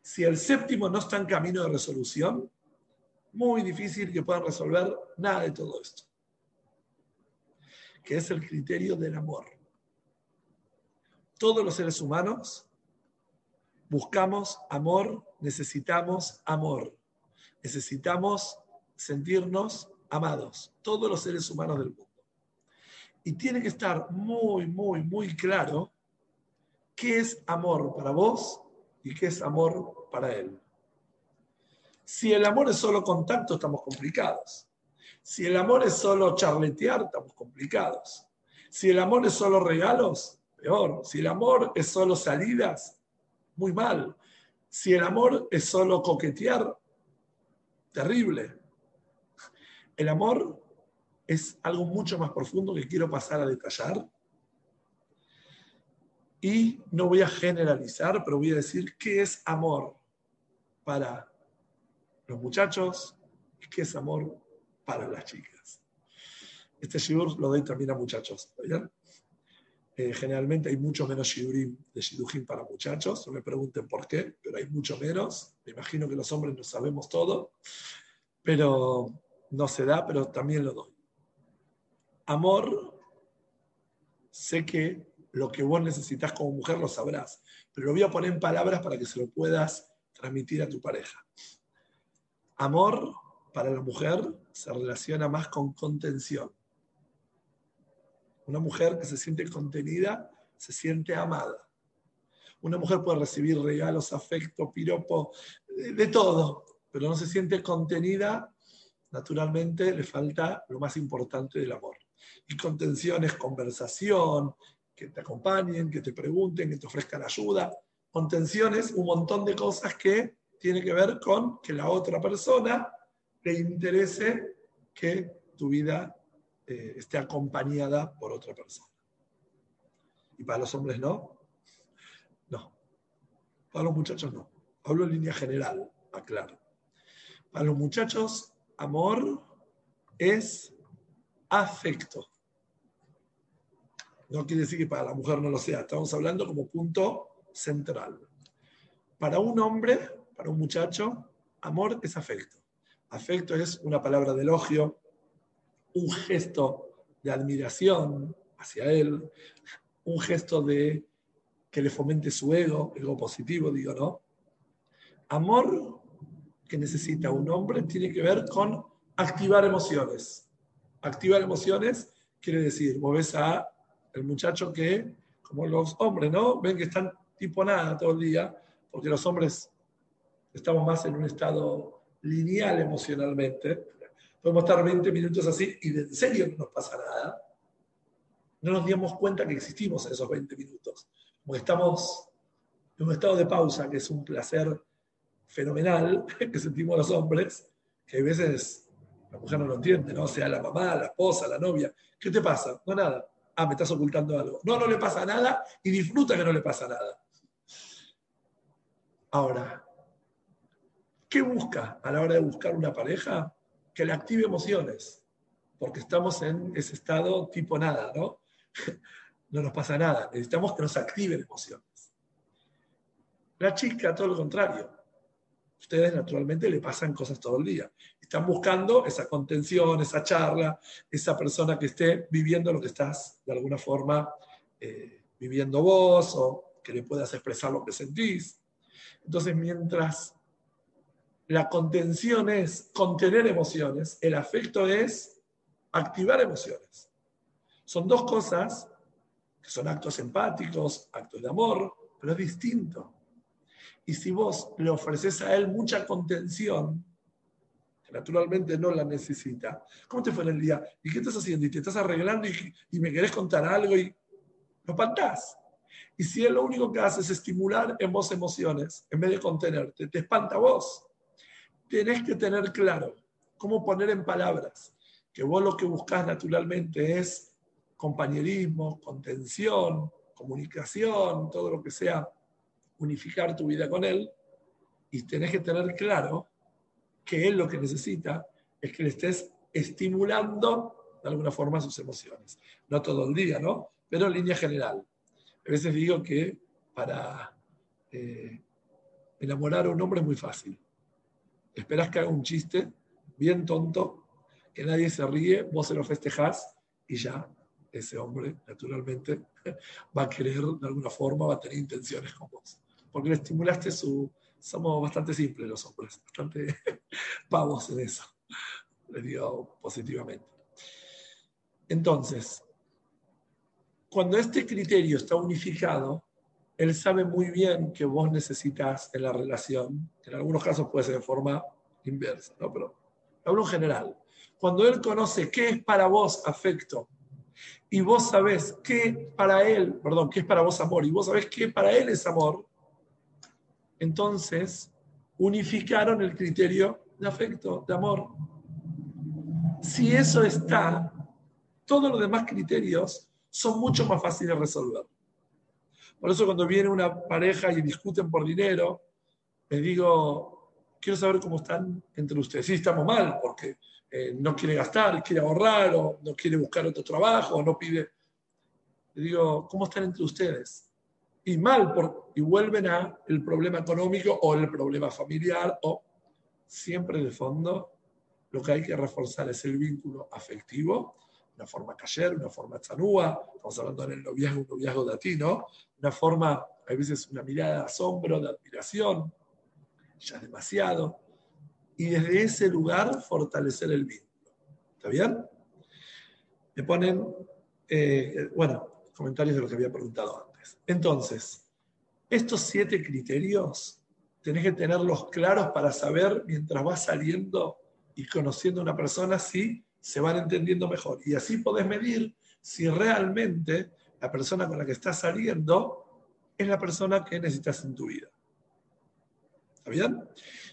Si el séptimo no está en camino de resolución, muy difícil que puedan resolver nada de todo esto. Que es el criterio del amor. Todos los seres humanos buscamos amor, necesitamos amor necesitamos sentirnos amados, todos los seres humanos del mundo. Y tiene que estar muy, muy, muy claro qué es amor para vos y qué es amor para él. Si el amor es solo contacto, estamos complicados. Si el amor es solo charletear, estamos complicados. Si el amor es solo regalos, peor. Si el amor es solo salidas, muy mal. Si el amor es solo coquetear, terrible. El amor es algo mucho más profundo que quiero pasar a detallar. Y no voy a generalizar, pero voy a decir qué es amor para los muchachos y qué es amor para las chicas. Este shiur lo doy también a muchachos. Eh, generalmente hay mucho menos shiurim de shidujim para muchachos. No me pregunten por qué, pero hay mucho menos. Me imagino que los hombres no sabemos todo, pero no se da, pero también lo doy. Amor, sé que lo que vos necesitas como mujer lo sabrás, pero lo voy a poner en palabras para que se lo puedas transmitir a tu pareja. Amor para la mujer se relaciona más con contención una mujer que se siente contenida, se siente amada. Una mujer puede recibir regalos, afecto, piropo, de, todo, pero no se siente contenida, naturalmente le falta lo más importante del amor. Y contención es conversación, que te acompañen, que te pregunten, que te ofrezcan ayuda. Contención es un montón de cosas que tiene que ver con que la otra persona te interese que tu vida eh, esté acompañada por otra persona. ¿Y para los hombres no? No. Para los muchachos no. Hablo en línea general, aclaro. Para los muchachos, amor es afecto. No quiere decir que para la mujer no lo sea. Estamos hablando como punto central. Para un hombre, para un muchacho, amor es afecto. Afecto es una palabra de elogio, un gesto de admiración hacia él, un gesto de que le fomente su ego, ego positivo, digo, ¿no? Amor que necesita un hombre tiene que ver con activar emociones. Activar emociones quiere decir, vos ves a el muchacho que, como los hombres, ¿no? Ven que están tipo nada todo el día, porque los hombres estamos más en un estado lineal emocionalmente. Podemos estar 20 minutos así y de serio no nos pasa nada. No nos dimos cuenta que existimos esos 20 minutos. Estamos en un estado de pausa, que es un placer fenomenal que sentimos los hombres, que a veces la mujer no lo entiende, ¿no? Sea, la mamá, la esposa, la novia. ¿Qué te pasa? No, nada. Ah, me estás ocultando algo. No, no le pasa nada y disfruta que no le pasa nada. Ahora, ¿Qué busca a la hora de buscar una pareja? Que le active emociones, porque estamos en ese estado tipo nada, ¿no? No nos pasa nada, necesitamos que nos activen emociones. La chica, todo lo contrario. Ustedes naturalmente le pasan cosas todo el día. Están buscando esa contención, esa charla, esa persona que esté viviendo lo que estás de alguna forma eh, viviendo vos o que le puedas expresar lo que sentís. Entonces, mientras la contención es contener emociones, el afecto es activar emociones. Son dos cosas que son actos empáticos, actos de amor, pero es distinto. Y si vos le ofreces a él mucha contención, que naturalmente no la necesita, ¿cómo te fue en el día? ¿Y qué estás haciendo? ¿Y te estás arreglando y, me querés contar algo y lo espantás? Y si él lo único que hace es estimular en vos emociones, en vez de contenerte, te espanta vos tenés que tener claro cómo poner en palabras que vos lo que buscás naturalmente es compañerismo, contención, comunicación, todo lo que sea, unificar tu vida con él, y tenés que tener claro que él lo que necesita es que le estés estimulando de alguna forma sus emociones. No todo el día, ¿no? Pero en línea general. A veces digo que para eh, enamorar a un hombre es muy fácil esperas que haga un chiste bien tonto, que nadie se ríe, vos se lo festejás y ya ese hombre, naturalmente, va a querer de alguna forma, va a tener intenciones con vos. Porque le estimulaste su... Somos bastante simples los hombres, bastante pavos en eso. Le digo positivamente. Entonces, cuando este criterio está unificado, él sabe muy bien que vos necesitas en la relación, en algunos casos puede ser de forma inversa, ¿no? pero hablo en general. Cuando él conoce qué es para vos afecto y vos sabés qué para él, perdón, qué es para vos amor y vos sabés qué para él es amor, entonces unificaron el criterio de afecto, de amor. Si eso está, todos los demás criterios son mucho más fáciles de resolver. Por eso cuando viene una pareja y discuten por dinero, les digo, quiero saber cómo están entre ustedes. Sí, estamos mal porque eh, no quiere gastar, quiere ahorrar, o no quiere buscar otro trabajo, o no pide. Le digo, ¿cómo están entre ustedes? Y mal, por, y vuelven a el problema económico o el problema familiar, o siempre de fondo lo que hay que reforzar es el vínculo afectivo una forma cayer, una forma chanúa, estamos hablando en el noviazgo, un noviazgo latino, una forma, a veces una mirada de asombro, de admiración, ya es demasiado, y desde ese lugar fortalecer el vínculo. ¿Está bien? Me ponen, eh, bueno, comentarios de lo que había preguntado antes. Entonces, estos siete criterios tenés que tenerlos claros para saber mientras vas saliendo y conociendo a una persona si se van entendiendo mejor. Y así podés medir si realmente la persona con la que estás saliendo es la persona que necesitas en tu vida. ¿Está bien?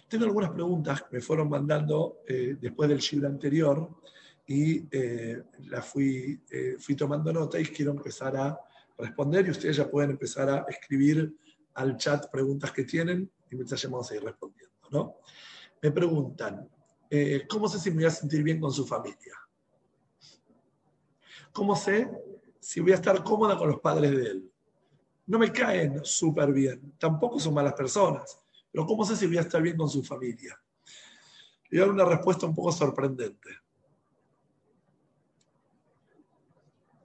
Tengo algunas preguntas que me fueron mandando eh, después del shiur anterior y eh, la fui, eh, fui tomando nota y quiero empezar a responder y ustedes ya pueden empezar a escribir al chat preguntas que tienen y mientras ya vamos a ir respondiendo. ¿no? Me preguntan, ¿cómo sé si me voy a sentir bien con su familia? ¿Cómo sé si voy a estar cómoda con los padres de él? No me caen súper bien, tampoco son malas personas, pero ¿cómo sé si voy a estar bien con su familia? Le voy dar una respuesta un poco sorprendente.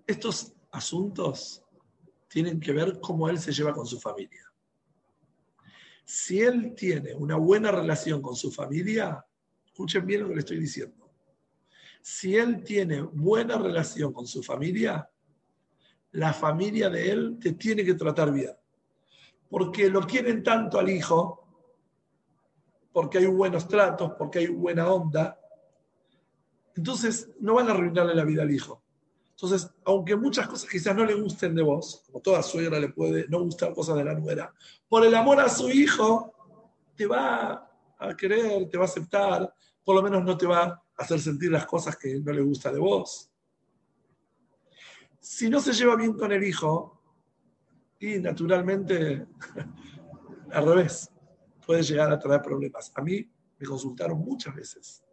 Estos asuntos tienen que ver cómo él se lleva con su familia. Si él tiene una buena relación con su familia, escuchen bien lo que le estoy diciendo. Si él tiene buena relación con su familia, la familia de él te tiene que tratar bien. Porque lo quieren tanto al hijo porque hay buenos tratos, porque hay buena onda. Entonces, no van a arruinarle la vida al hijo. Entonces, aunque muchas cosas quizás no le gusten de vos, como toda suegra le puede no gustar cosas de la nuera, por el amor a su hijo, te va a querer, te va a aceptar, por lo menos no te va a hacer sentir las cosas que no le gusta de vos. Si no se lleva bien con el hijo, y naturalmente, al revés, puede llegar a traer problemas. A mí me consultaron muchas veces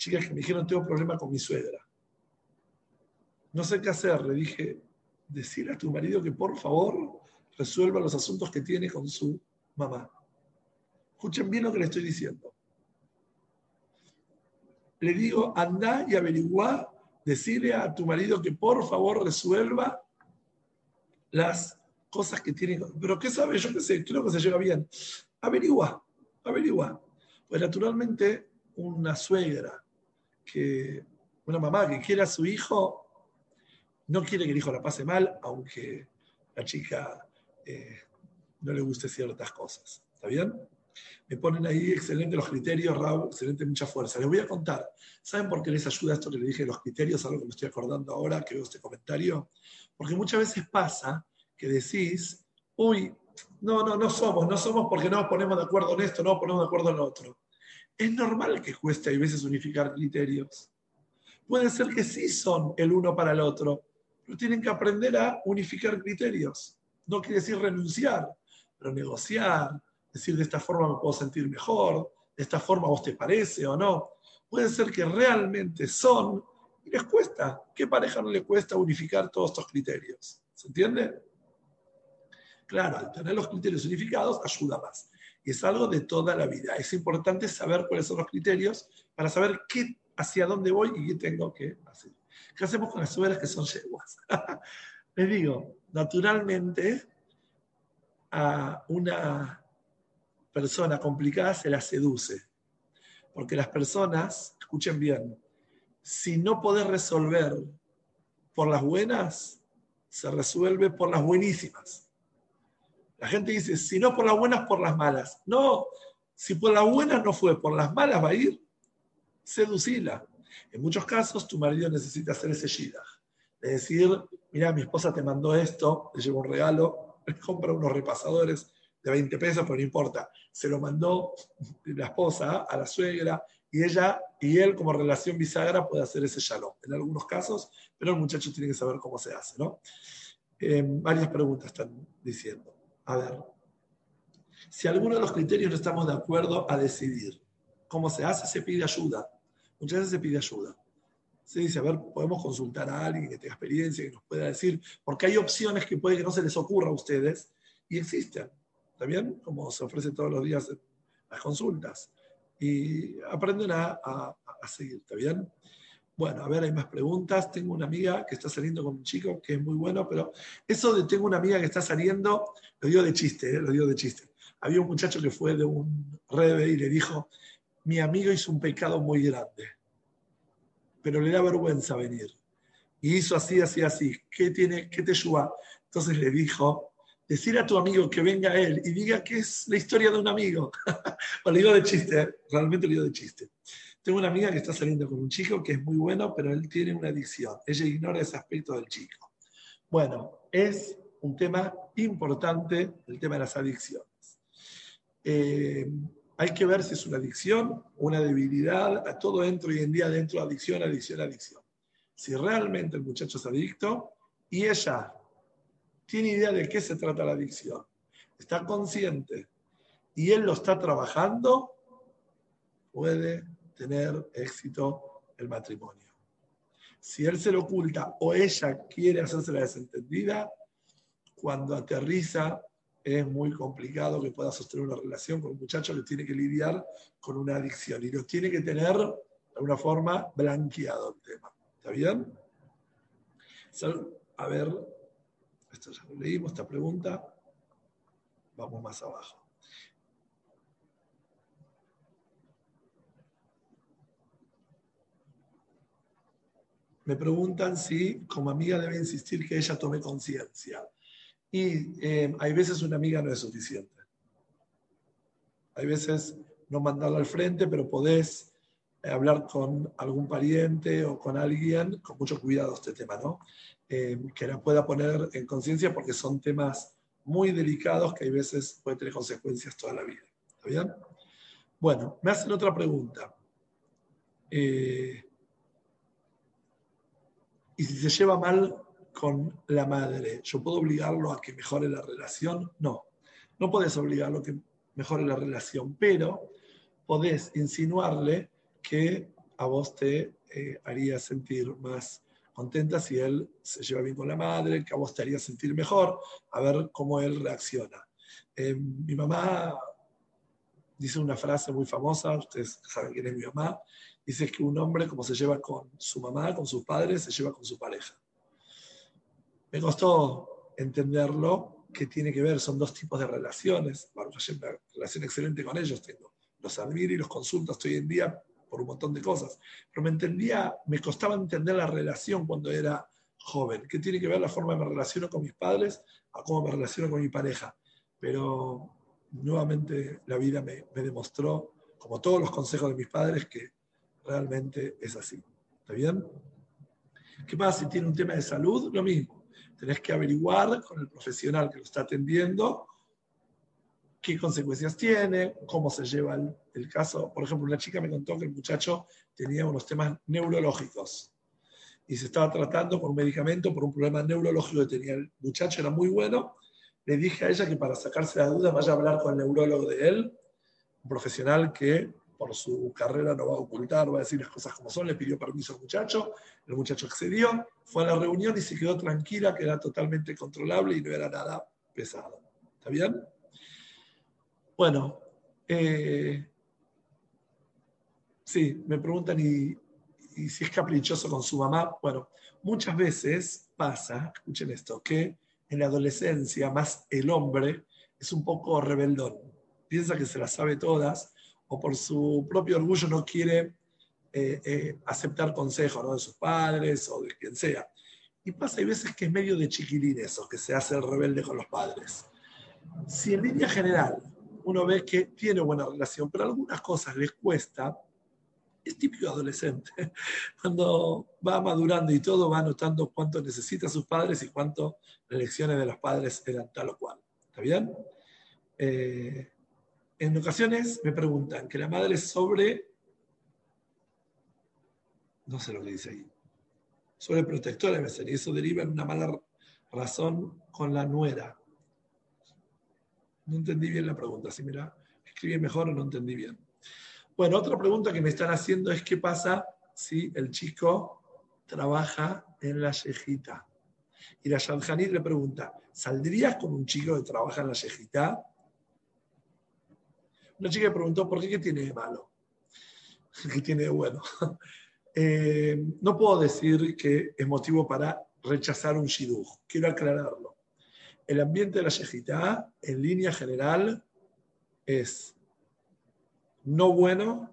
chicas que me dijeron, tengo problema con mi suegra. No sé qué hacer. Le dije, decir a tu marido que por favor resuelva los asuntos que tiene con su mamá. Escuchen bien lo que le estoy diciendo. Le digo, anda y averigua, decirle a tu marido que por favor resuelva las cosas que tiene. Pero ¿qué sabe? Yo qué sé, creo que se lleva bien averigua, averigua. Pues naturalmente una suegra, que, una mamá que quiere a su hijo, no quiere que el hijo la pase mal, aunque la chica eh, no le guste ciertas cosas. ¿Está bien? Me ponen ahí excelente los criterios, Raúl, excelente, mucha fuerza. Les voy a contar. ¿Saben por qué les ayuda esto que les dije los criterios? Algo que me estoy acordando ahora, que veo este comentario. Porque muchas veces pasa que decís, uy, no, no, no somos, no somos porque no nos ponemos de acuerdo en esto, no nos ponemos de acuerdo en lo otro. Es normal que cueste a veces unificar criterios. Puede ser que sí son el uno para el otro, tienen que aprender a unificar criterios. No quiere decir renunciar, pero negociar, decir de esta forma me puedo sentir mejor, de esta forma vos te parece o no. Puede ser que realmente son y les cuesta. ¿Qué pareja no le cuesta unificar todos estos criterios? ¿Se entiende? Claro, al tener los criterios unificados ayuda más. Y es algo de toda la vida. Es importante saber cuáles son los criterios para saber qué, hacia dónde voy y qué tengo que hacer. ¿Qué hacemos con las suegras que son yeguas? Les digo, naturalmente a una persona complicada se la seduce. Porque las personas, escuchen bien, si no podés resolver por las buenas, se resuelve por las buenísimas. La gente dice, si no por las buenas, por las malas. No, si por las buenas no fue, por las malas va a ir, seducila. En muchos casos, tu marido necesita hacer ese shidach. Es decir, mira, mi esposa te mandó esto, le llevo un regalo, le compra unos repasadores de 20 pesos, pero no importa. Se lo mandó la esposa a la suegra y ella y él como relación bisagra puede hacer ese shalom. En algunos casos, pero el muchacho tiene que saber cómo se hace, ¿no? Eh, varias preguntas están diciendo. A ver, si alguno de los criterios no estamos de acuerdo a decidir cómo se hace, se pide ayuda. Muchas veces se pide ayuda. Se dice, a ver, podemos consultar a alguien que tenga experiencia, que nos pueda decir, porque hay opciones que puede que no se les ocurra a ustedes y existen. ¿Está bien? Como se ofrece todos los días las consultas. Y aprenden a, a seguir, ¿está bien? Bueno, a ver, hay más preguntas. Tengo una amiga que está saliendo con un chico que es muy bueno, pero eso de tengo una amiga que está saliendo, lo digo de chiste, ¿eh? lo digo de chiste. Había un muchacho que fue de un rebe y le dijo, mi amigo hizo un pecado muy grande, pero le da vergüenza venir. Y hizo así, así, así. ¿Qué, tiene, qué te ayuda? Entonces le dijo, decir a tu amigo que venga él y diga que es la historia de un amigo. lo digo de chiste, ¿eh? realmente lo digo de chiste. Tengo una amiga que está saliendo con un chico que es muy bueno, pero él tiene una adicción. Ella ignora ese aspecto del chico. Bueno, es un tema importante el tema de las adicciones. Eh, Hay que ver si es una adicción una debilidad. A todo dentro hoy en día dentro de adicción, adicción, adicción. Si realmente el muchacho es adicto y ella tiene idea de qué se trata la adicción, está consciente y él lo está trabajando, puede tener éxito el matrimonio. Si él se lo oculta o ella quiere hacerse la desentendida, cuando aterriza es muy complicado que pueda sostener una relación con un muchacho que tiene que lidiar con una adicción y lo tiene que tener de alguna forma blanqueado el tema. ¿Está bien? A ver, esto ya lo leímos, esta pregunta. Vamos más abajo. Me preguntan si como amiga debe insistir que ella tome conciencia. Y eh, hay veces una amiga no es suficiente. Hay veces no mandarla al frente, pero podés eh, hablar con algún pariente o con alguien con mucho cuidado este tema, ¿no? Eh, que la pueda poner en conciencia porque son temas muy delicados que hay veces pueden tener consecuencias toda la vida. ¿Está bien? Bueno, me hacen otra pregunta. y si se lleva mal con la madre, ¿yo puedo obligarlo a que mejore la relación? No, no puedes obligarlo a que mejore la relación, pero podés insinuarle que a vos te eh, haría sentir más contenta si él se lleva bien con la madre, que a vos te haría sentir mejor, a ver cómo él reacciona. Eh, mi mamá dice una frase muy famosa, ustedes saben quién es mi mamá, dice que un hombre como se lleva con su mamá, con sus padres, se lleva con su pareja. Me costó entenderlo, que tiene que ver, son dos tipos de relaciones. Bueno, yo una relación excelente con ellos tengo. Los admiro y los consulto hoy en día por un montón de cosas. Pero me entendía, me costaba entender la relación cuando era joven, que tiene que ver la forma de me relaciono con mis padres a cómo me relaciono con mi pareja. Pero nuevamente la vida me, me demostró, como todos los consejos de mis padres, que realmente es así. ¿Está bien? ¿Qué pasa si tiene un tema de salud? Lo mismo tenés que averiguar con el profesional que lo está atendiendo qué consecuencias tiene, cómo se lleva el, caso. Por ejemplo, una chica me contó que el muchacho tenía unos temas neurológicos y se estaba tratando con un medicamento por un problema neurológico que tenía el muchacho, era muy bueno. Le dije a ella que para sacarse la duda vaya a hablar con el neurólogo de él, un profesional que por su carrera no va a ocultar, va a decir las cosas como son, le pidió permiso al muchacho, el muchacho accedió, fue a la reunión y se quedó tranquila, que era totalmente controlable y no era nada pesado. ¿Está bien? Bueno, eh, sí, me preguntan y, y si es caprichoso con su mamá. Bueno, muchas veces pasa, escuchen esto, que en la adolescencia más el hombre es un poco rebeldón. Piensa que se las sabe todas o por su propio orgullo no quiere eh, eh, aceptar consejos de sus padres o de quien sea. Y pasa, hay veces que es medio de chiquilín eso, que se hace el rebelde con los padres. Si en línea general uno ve que tiene buena relación, pero algunas cosas les cuesta, es típico adolescente. Cuando va madurando y todo, va notando cuánto necesita sus padres y cuánto las lecciones de los padres eran tal o cual. ¿Está bien? Eh, en ocasiones me preguntan que la madre es sobre, no sé lo que dice ahí, sobre protectora de ser, y eso deriva en una mala razón con la nuera. No entendí bien la pregunta, si mira, escribí mejor o no entendí bien. Bueno, otra pregunta que me están haciendo es qué pasa si el chico trabaja en la yejita. Y la Shadjanit le pregunta, ¿saldrías con un chico que trabaja en la yejita? Una chica preguntó, ¿por qué tiene de malo? ¿Qué tiene de bueno? Eh, no puedo decir que es motivo para rechazar un shidduch. Quiero aclararlo. El ambiente de la yejitá, en línea general, es no bueno,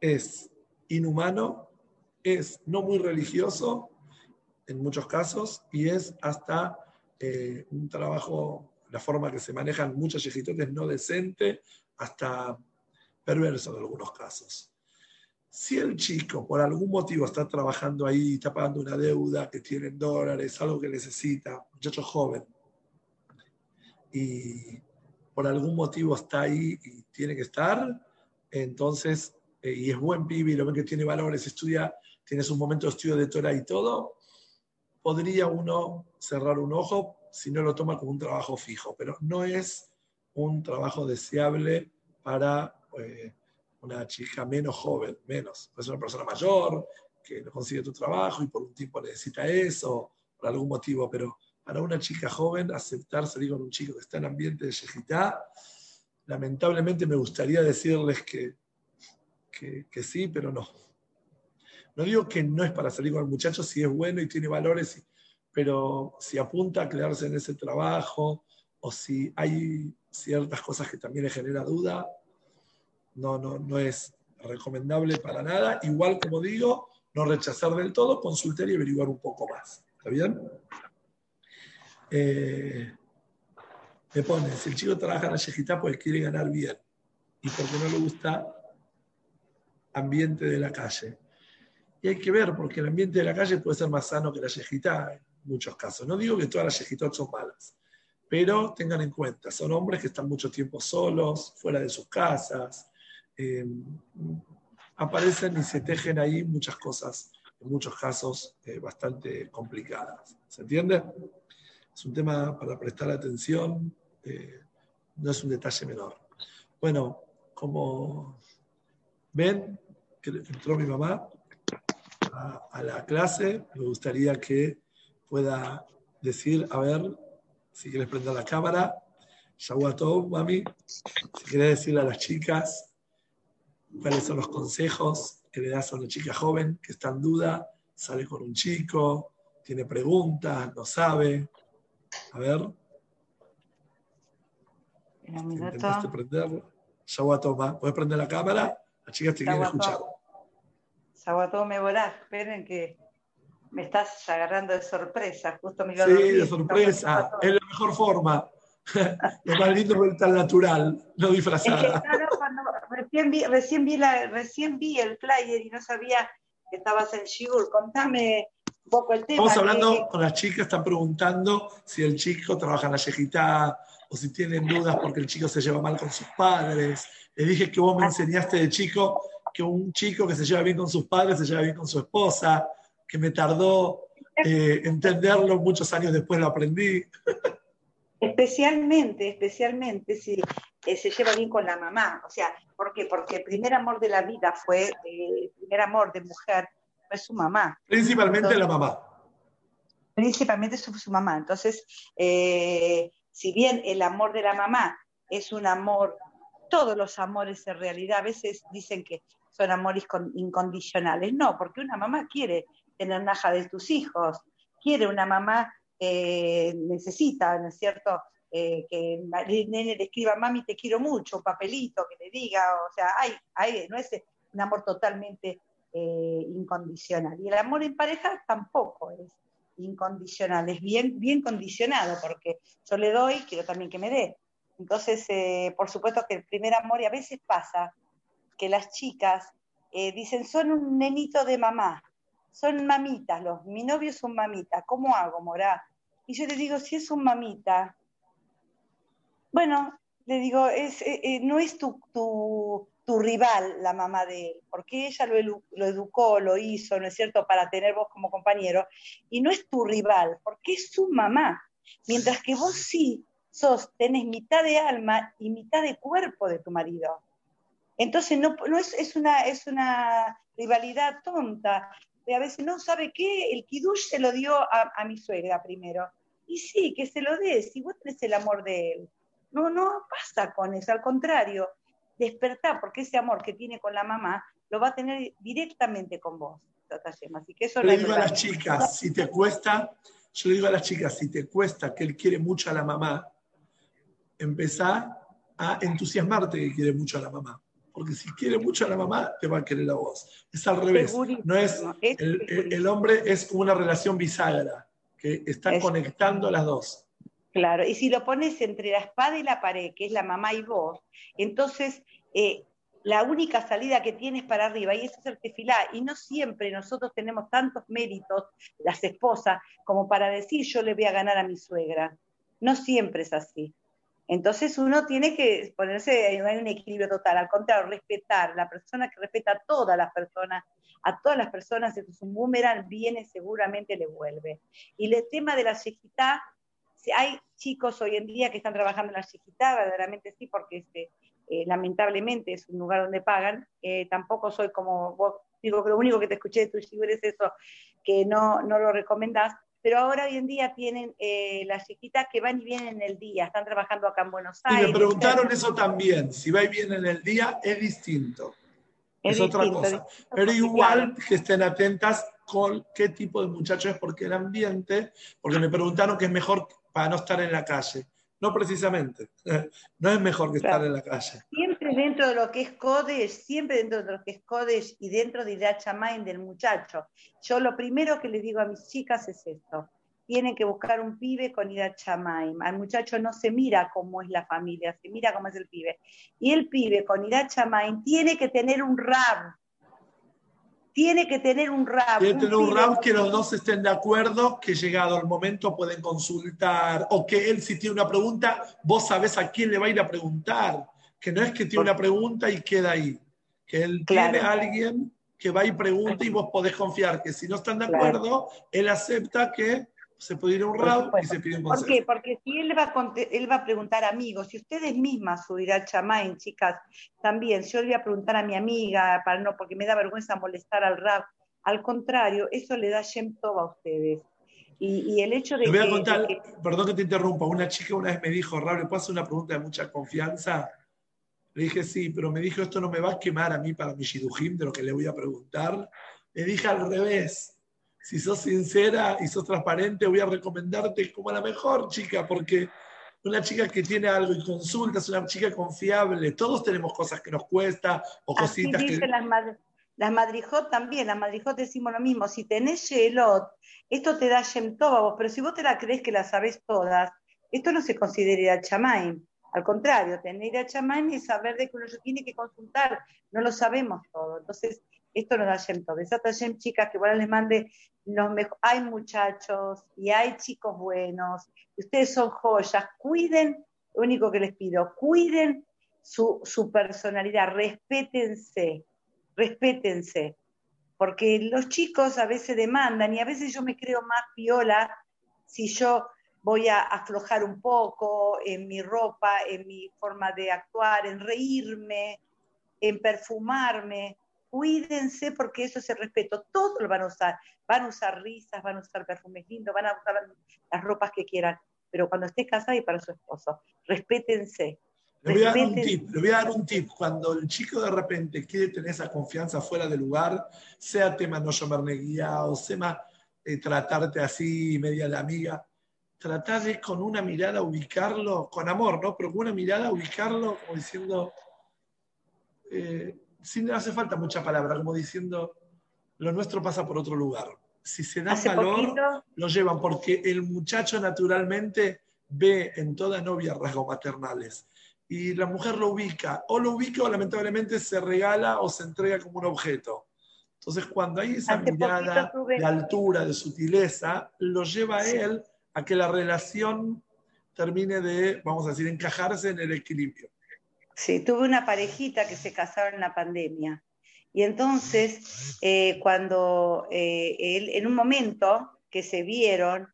es inhumano, es no muy religioso en muchos casos y es hasta eh, un trabajo, la forma que se manejan muchas yejitotes no decente, hasta perverso en algunos casos. Si el chico por algún motivo está trabajando ahí, está pagando una deuda que tiene dólares, algo que necesita, muchacho joven, y por algún motivo está ahí y tiene que estar, entonces, eh, y es buen pibe y lo ven que tiene valores, estudia, tiene un momento de estudio de Torah y todo, podría uno cerrar un ojo si no lo toma como un trabajo fijo, pero no es un trabajo deseable para eh, una chica menos joven, menos. Es una persona mayor que no consigue tu trabajo y por un tiempo necesita eso, por algún motivo, pero para una chica joven aceptar salir con un chico que está en ambiente de yejitá, lamentablemente me gustaría decirles que, que, sí, pero no. No digo que no es para salir con el muchacho si es bueno y tiene valores, pero si apunta a quedarse en ese trabajo o si hay ciertas cosas que también le genera duda, no, no, no es recomendable para nada. Igual, como digo, no rechazar del todo, consultar y averiguar un poco más. ¿Está bien? Eh, me pone, si el chico trabaja en la yejita, pues quiere ganar bien. Y porque no le gusta ambiente de la calle. Y hay que ver, porque el ambiente de la calle puede ser más sano que la yejita en muchos casos. No digo que todas las yejitas son malas, pero tengan en cuenta, son hombres que están mucho tiempo solos, fuera de sus casas, eh, aparecen y se tejen ahí muchas cosas, en muchos casos eh, bastante complicadas. ¿Se entiende? Es un tema para prestar atención, eh, no es un detalle menor. Bueno, como ven, que entró mi mamá a, la clase, me gustaría que pueda decir, a ver, si quieres prender la cámara, todo, mami, si quieres decirle a las chicas cuáles son los consejos que le das a una chica joven que está en duda, sale con un chico, tiene preguntas, no sabe, a ver. Intentaste prenderlo. toma. ¿Puedes prender la cámara? Las chicas te quieren escuchar. todo me volás. Esperen que me estás agarrando de sorpresa. Justo me Sí, de sorpresa. Es la mejor forma. Lo más lindo es tan natural, no disfrazada. recién, vi, recién, vi la, recién vi el flyer y no sabía que estabas en Shigur. Contame poco el tema. Estamos hablando con las chicas, están preguntando si el chico trabaja en la yejita o si tienen dudas porque el chico se lleva mal con sus padres. Le dije que vos me enseñaste de chico que un chico que se lleva bien con sus padres se lleva bien con su esposa, que me tardó eh, entenderlo, muchos años después lo aprendí. Especialmente, especialmente si eh, se lleva bien con la mamá. O sea, ¿por qué? Porque el primer amor de la vida fue, eh, el primer amor de mujer es su mamá. Principalmente la mamá. Principalmente su, su mamá. Entonces, eh, si bien el amor de la mamá es un amor, todos los amores en realidad, a veces dicen que son amores incondicionales. No, porque una mamá quiere tener naja de tus hijos, quiere una mamá, eh, necesita, ¿no es cierto? Eh, que el nene le escriba, mami, te quiero mucho, papelito que le diga, o sea, hay, hay, no es un amor totalmente eh, incondicional. Y el amor en pareja tampoco es incondicional, es bien, bien condicionado, porque yo le doy, quiero también que me dé. Entonces, por supuesto que el primer amor, y a veces pasa que las chicas dicen, son un nenito de mamá, son mamitas, los, mi novio es un mamita, ¿cómo hago, Morá? Y yo le digo, si es un mamita, bueno, le digo, es, no es tu, tu, rival, la mamá de él, porque ella lo, educó, lo hizo, ¿no es cierto?, para tener vos como compañero, y no es tu rival, porque es su mamá, mientras que vos sí sos, tenés mitad de alma y mitad de cuerpo de tu marido. Entonces no, no es, es, una, es una rivalidad tonta, de a veces no sabe qué, el kidush se lo dio a, a mi suegra primero, y sí, que se lo dé, si vos tenés el amor de él. No, no pasa con eso, al contrario, despertar, porque ese amor que tiene con la mamá lo va a tener directamente con vos, Así que eso le digo a las chicas, si te cuesta, yo le digo a las chicas, si te cuesta que él quiere mucho a la mamá, empezá a entusiasmarte que quiere mucho a la mamá. Porque si quiere mucho a la mamá, te va a querer a vos. Es al revés. No es, el, el, hombre es como una relación bisagra, que está conectando a las dos. Claro, y si lo pones entre la espada y la pared, que es la mamá y vos, entonces eh, la única salida que tienes para arriba y es el tefilá. Y no siempre nosotros tenemos tantos méritos, las esposas, como para decir yo le voy a ganar a mi suegra. No siempre es así. Entonces uno tiene que ponerse en un equilibrio total, al contrario, respetar, la persona que respeta a todas las personas, a todas las personas, es un boomerang, viene seguramente le vuelve. Y el tema de la si hay chicos hoy en día que están trabajando en la chiquita, verdaderamente sí, porque este, eh, lamentablemente es un lugar donde pagan, eh, tampoco soy como vos, digo que lo único que te escuché de tu chico es eso, que no, no lo recomendás, pero ahora hoy en día tienen eh, las chiquitas que van y vienen en el día, están trabajando acá en Buenos Aires. Y me preguntaron eso también, si va y viene en el día es distinto, es, otra cosa. Pero igual que estén atentas con qué tipo de muchacho es, porque el ambiente, porque me preguntaron que es mejor para no estar en la calle. No precisamente, no es mejor que estar en la calle. Siempre dentro de lo que es Kodesh, siempre dentro de lo que es Kodesh y dentro de Irachamain del muchacho. Yo lo primero que les digo a mis chicas es esto, tienen que buscar un pibe con Irachamain. Al muchacho no se mira cómo es la familia, se mira cómo es el pibe. Y el pibe con Irachamain tiene que tener un rab, tiene que tener un rap. Tiene que tener un rap que los dos estén de acuerdo, que llegado el momento pueden consultar, o que él si tiene una pregunta, vos sabés a quién le va a ir a preguntar, que no es que tiene una pregunta y queda ahí, que él tiene a alguien que va y pregunta y vos podés confiar que si no están de acuerdo, él acepta que se puede ir a un round y se pide un consejo. ¿Por qué? Porque si él va, a, él va a preguntar a amigos, si ustedes mismas subirán al chamain, chicas, también, si yo le voy a preguntar a mi amiga, para no, porque me da vergüenza molestar al rap, al contrario, eso le da Shem a ustedes. Y, el hecho de voy a contar, perdón que te interrumpa, una chica una vez me dijo, Rab, ¿le puedo hacer una pregunta de mucha confianza? Le dije, sí, pero me dijo, esto no me va a quemar a mí para mi shidujim de lo que le voy a preguntar. Le dije al revés, si sos sincera y sos transparente, voy a recomendarte como la mejor chica, porque una chica que tiene algo y consulta es una chica confiable. Todos tenemos cosas que nos cuesta o cositas Así que. Las, las madrijot también, las madrijot decimos lo mismo. Si tenés Shelot, esto te da vos, pero si vos te la crees que la sabés todas, esto no se considera chamaim. Al contrario, tener a chamaim y saber de que uno tiene que consultar, no lo sabemos todo. Entonces, esto nos da Shem Tov. Esa Shem, chicas, que bueno les mande los Hay muchachos y hay chicos buenos, ustedes son joyas. Cuiden, lo único que les pido, cuiden su, su personalidad, respétense, respétense. Porque los chicos a veces demandan y a veces yo me creo más piola si yo voy a aflojar un poco en mi ropa, en mi forma de actuar, en reírme, en perfumarme cuídense porque eso es el respeto. Todos lo van a usar. Van a usar risas, van a usar perfumes lindos, van a usar las ropas que quieran. Pero cuando esté casada y para su esposo, respétense. Le voy, a dar un tip, le voy a dar un tip. Cuando el chico de repente quiere tener esa confianza fuera del lugar, sea tema no llamarme guía o sea eh, tratarte así, media de amiga, tratar de con una mirada ubicarlo, con amor, ¿no? Pero con una mirada ubicarlo como diciendo, eh, sin hace falta mucha palabra, como diciendo, lo nuestro pasa por otro lugar. Si se da valor, lo llevan, porque el muchacho naturalmente ve en toda novia rasgos maternales. Y la mujer lo ubica, o lo ubica o lamentablemente se regala o se entrega como un objeto. Entonces, cuando hay esa mirada de altura, de sutileza, lo lleva a él a que la relación termine de, vamos a decir, encajarse en el equilibrio. Sí, tuve una parejita que se casaron en la pandemia. Y entonces, eh, cuando eh, él, en un momento que se vieron,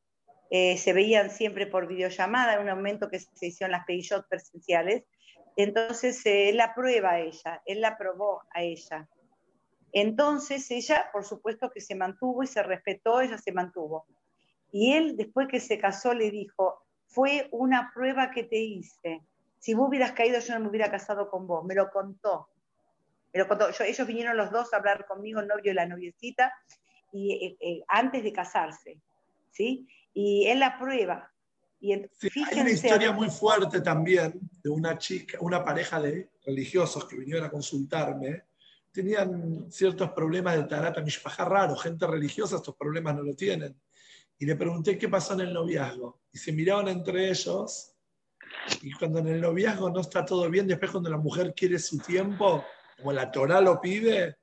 eh, se veían siempre por videollamada, en un momento que se hicieron las peyot presenciales, entonces él la prueba a ella, él la probó a ella. Entonces ella, por supuesto que se mantuvo y se respetó, ella se mantuvo. Y él, después que se casó, le dijo, fue una prueba que te hice si vos hubieras caído, yo no me hubiera casado con vos. Me lo contó. Me lo contó. ellos vinieron los dos a hablar conmigo, el novio y la noviecita, y, eh, eh, antes de casarse. ¿sí? Y él la prueba. Y hay una historia muy fuerte también de una chica, una pareja de religiosos que vinieron a consultarme. Tenían ciertos problemas de tarata mishpaja raro, gente religiosa, estos problemas no lo tienen. Y le pregunté qué pasó en el noviazgo. Y se miraban entre ellos y cuando en el noviazgo no está todo bien, después cuando la mujer quiere su tiempo, como la Torah lo pide,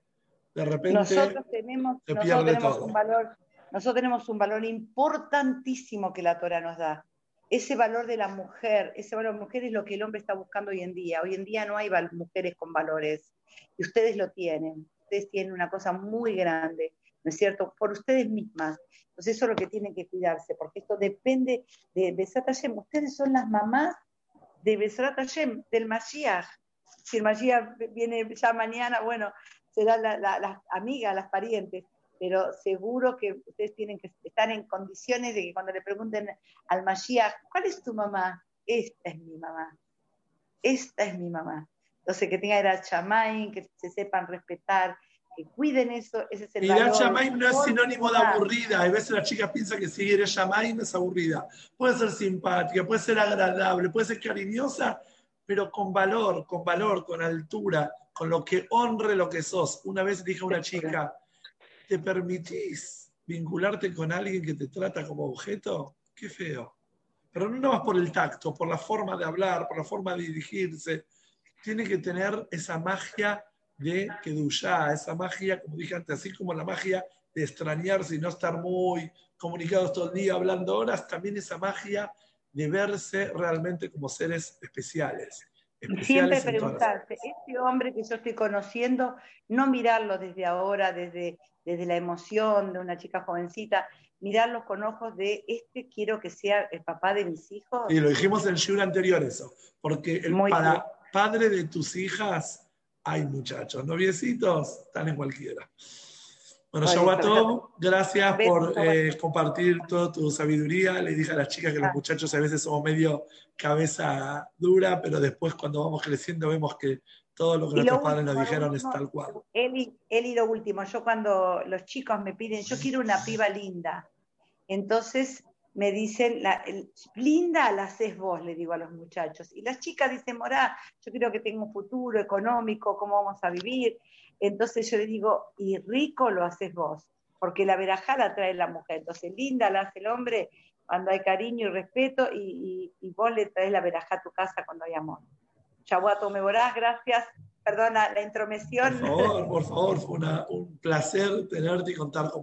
de repente nosotros tenemos, se pierde todo. Un valor, nosotros tenemos un valor importantísimo que la Torah nos da. ese valor de la mujer, ese valor de la mujer es lo que el hombre está buscando hoy en día. Hoy en día no hay mujeres con valores y ustedes lo tienen. Ustedes tienen una cosa muy grande, ¿no es cierto? Por ustedes mismas. Entonces eso es lo que tienen que cuidarse, porque esto depende de Besat Hashem. Ustedes son las mamás de Besat Hashem, del Mashiach. Si el Mashiach viene ya mañana, bueno, serán las amigas, las parientes pero seguro que ustedes tienen que estar en condiciones de que cuando le pregunten al Mashiach, ¿cuál es tu mamá? Esta es mi mamá. Esta es mi mamá. Entonces, que tenga el chamain, que se sepan respetar, que cuiden eso, ese es el y valor. chamain no es sinónimo de aburrida. A veces la chica piensa que si eres chamain es aburrida. Puede ser simpática, puede ser agradable, puede ser cariñosa, pero con valor, con valor, con altura, con lo que honre lo que sos. Una vez dije a una chica, ¿te permitís vincularte con alguien que te trata como objeto? Qué feo. Pero no más por el tacto, por la forma de hablar, por la forma de dirigirse. Tiene que tener esa magia de Kedushá, esa magia, como dije antes, así como la magia de extrañarse y no estar muy comunicados todo el día, hablando horas, también esa magia de verse realmente como seres especiales. Siempre preguntarse, este hombre que yo estoy conociendo, no mirarlo desde ahora, desde desde la emoción de una chica jovencita, mirarlos con ojos de este quiero que sea el papá de mis hijos. Y lo dijimos en el show anterior eso, porque el, para padre de tus hijas hay muchachos, noviecitos, están en cualquiera. Bueno, Shawato, gracias por eh, compartir toda tu sabiduría. Le dije a las chicas que los muchachos a veces somos medio cabeza dura, pero después cuando vamos creciendo vemos que todo lo que nuestros padres nos dijeron es tal cual. Él y, lo último, yo cuando los chicos me piden, yo quiero una piba linda, entonces me dicen, la, linda la haces vos, le digo a los muchachos. Y las chicas dicen, Morá, yo quiero que tenga un futuro económico, cómo vamos a vivir. Entonces yo le digo, y rico lo haces vos, porque la verajá la trae la mujer. Entonces linda la hace el hombre cuando hay cariño y respeto, y, y vos le traes la verajá a tu casa cuando hay amor. Chaguato Meborás, gracias. Perdona la intromisión. Por favor, por favor, fue un placer tenerte y contar con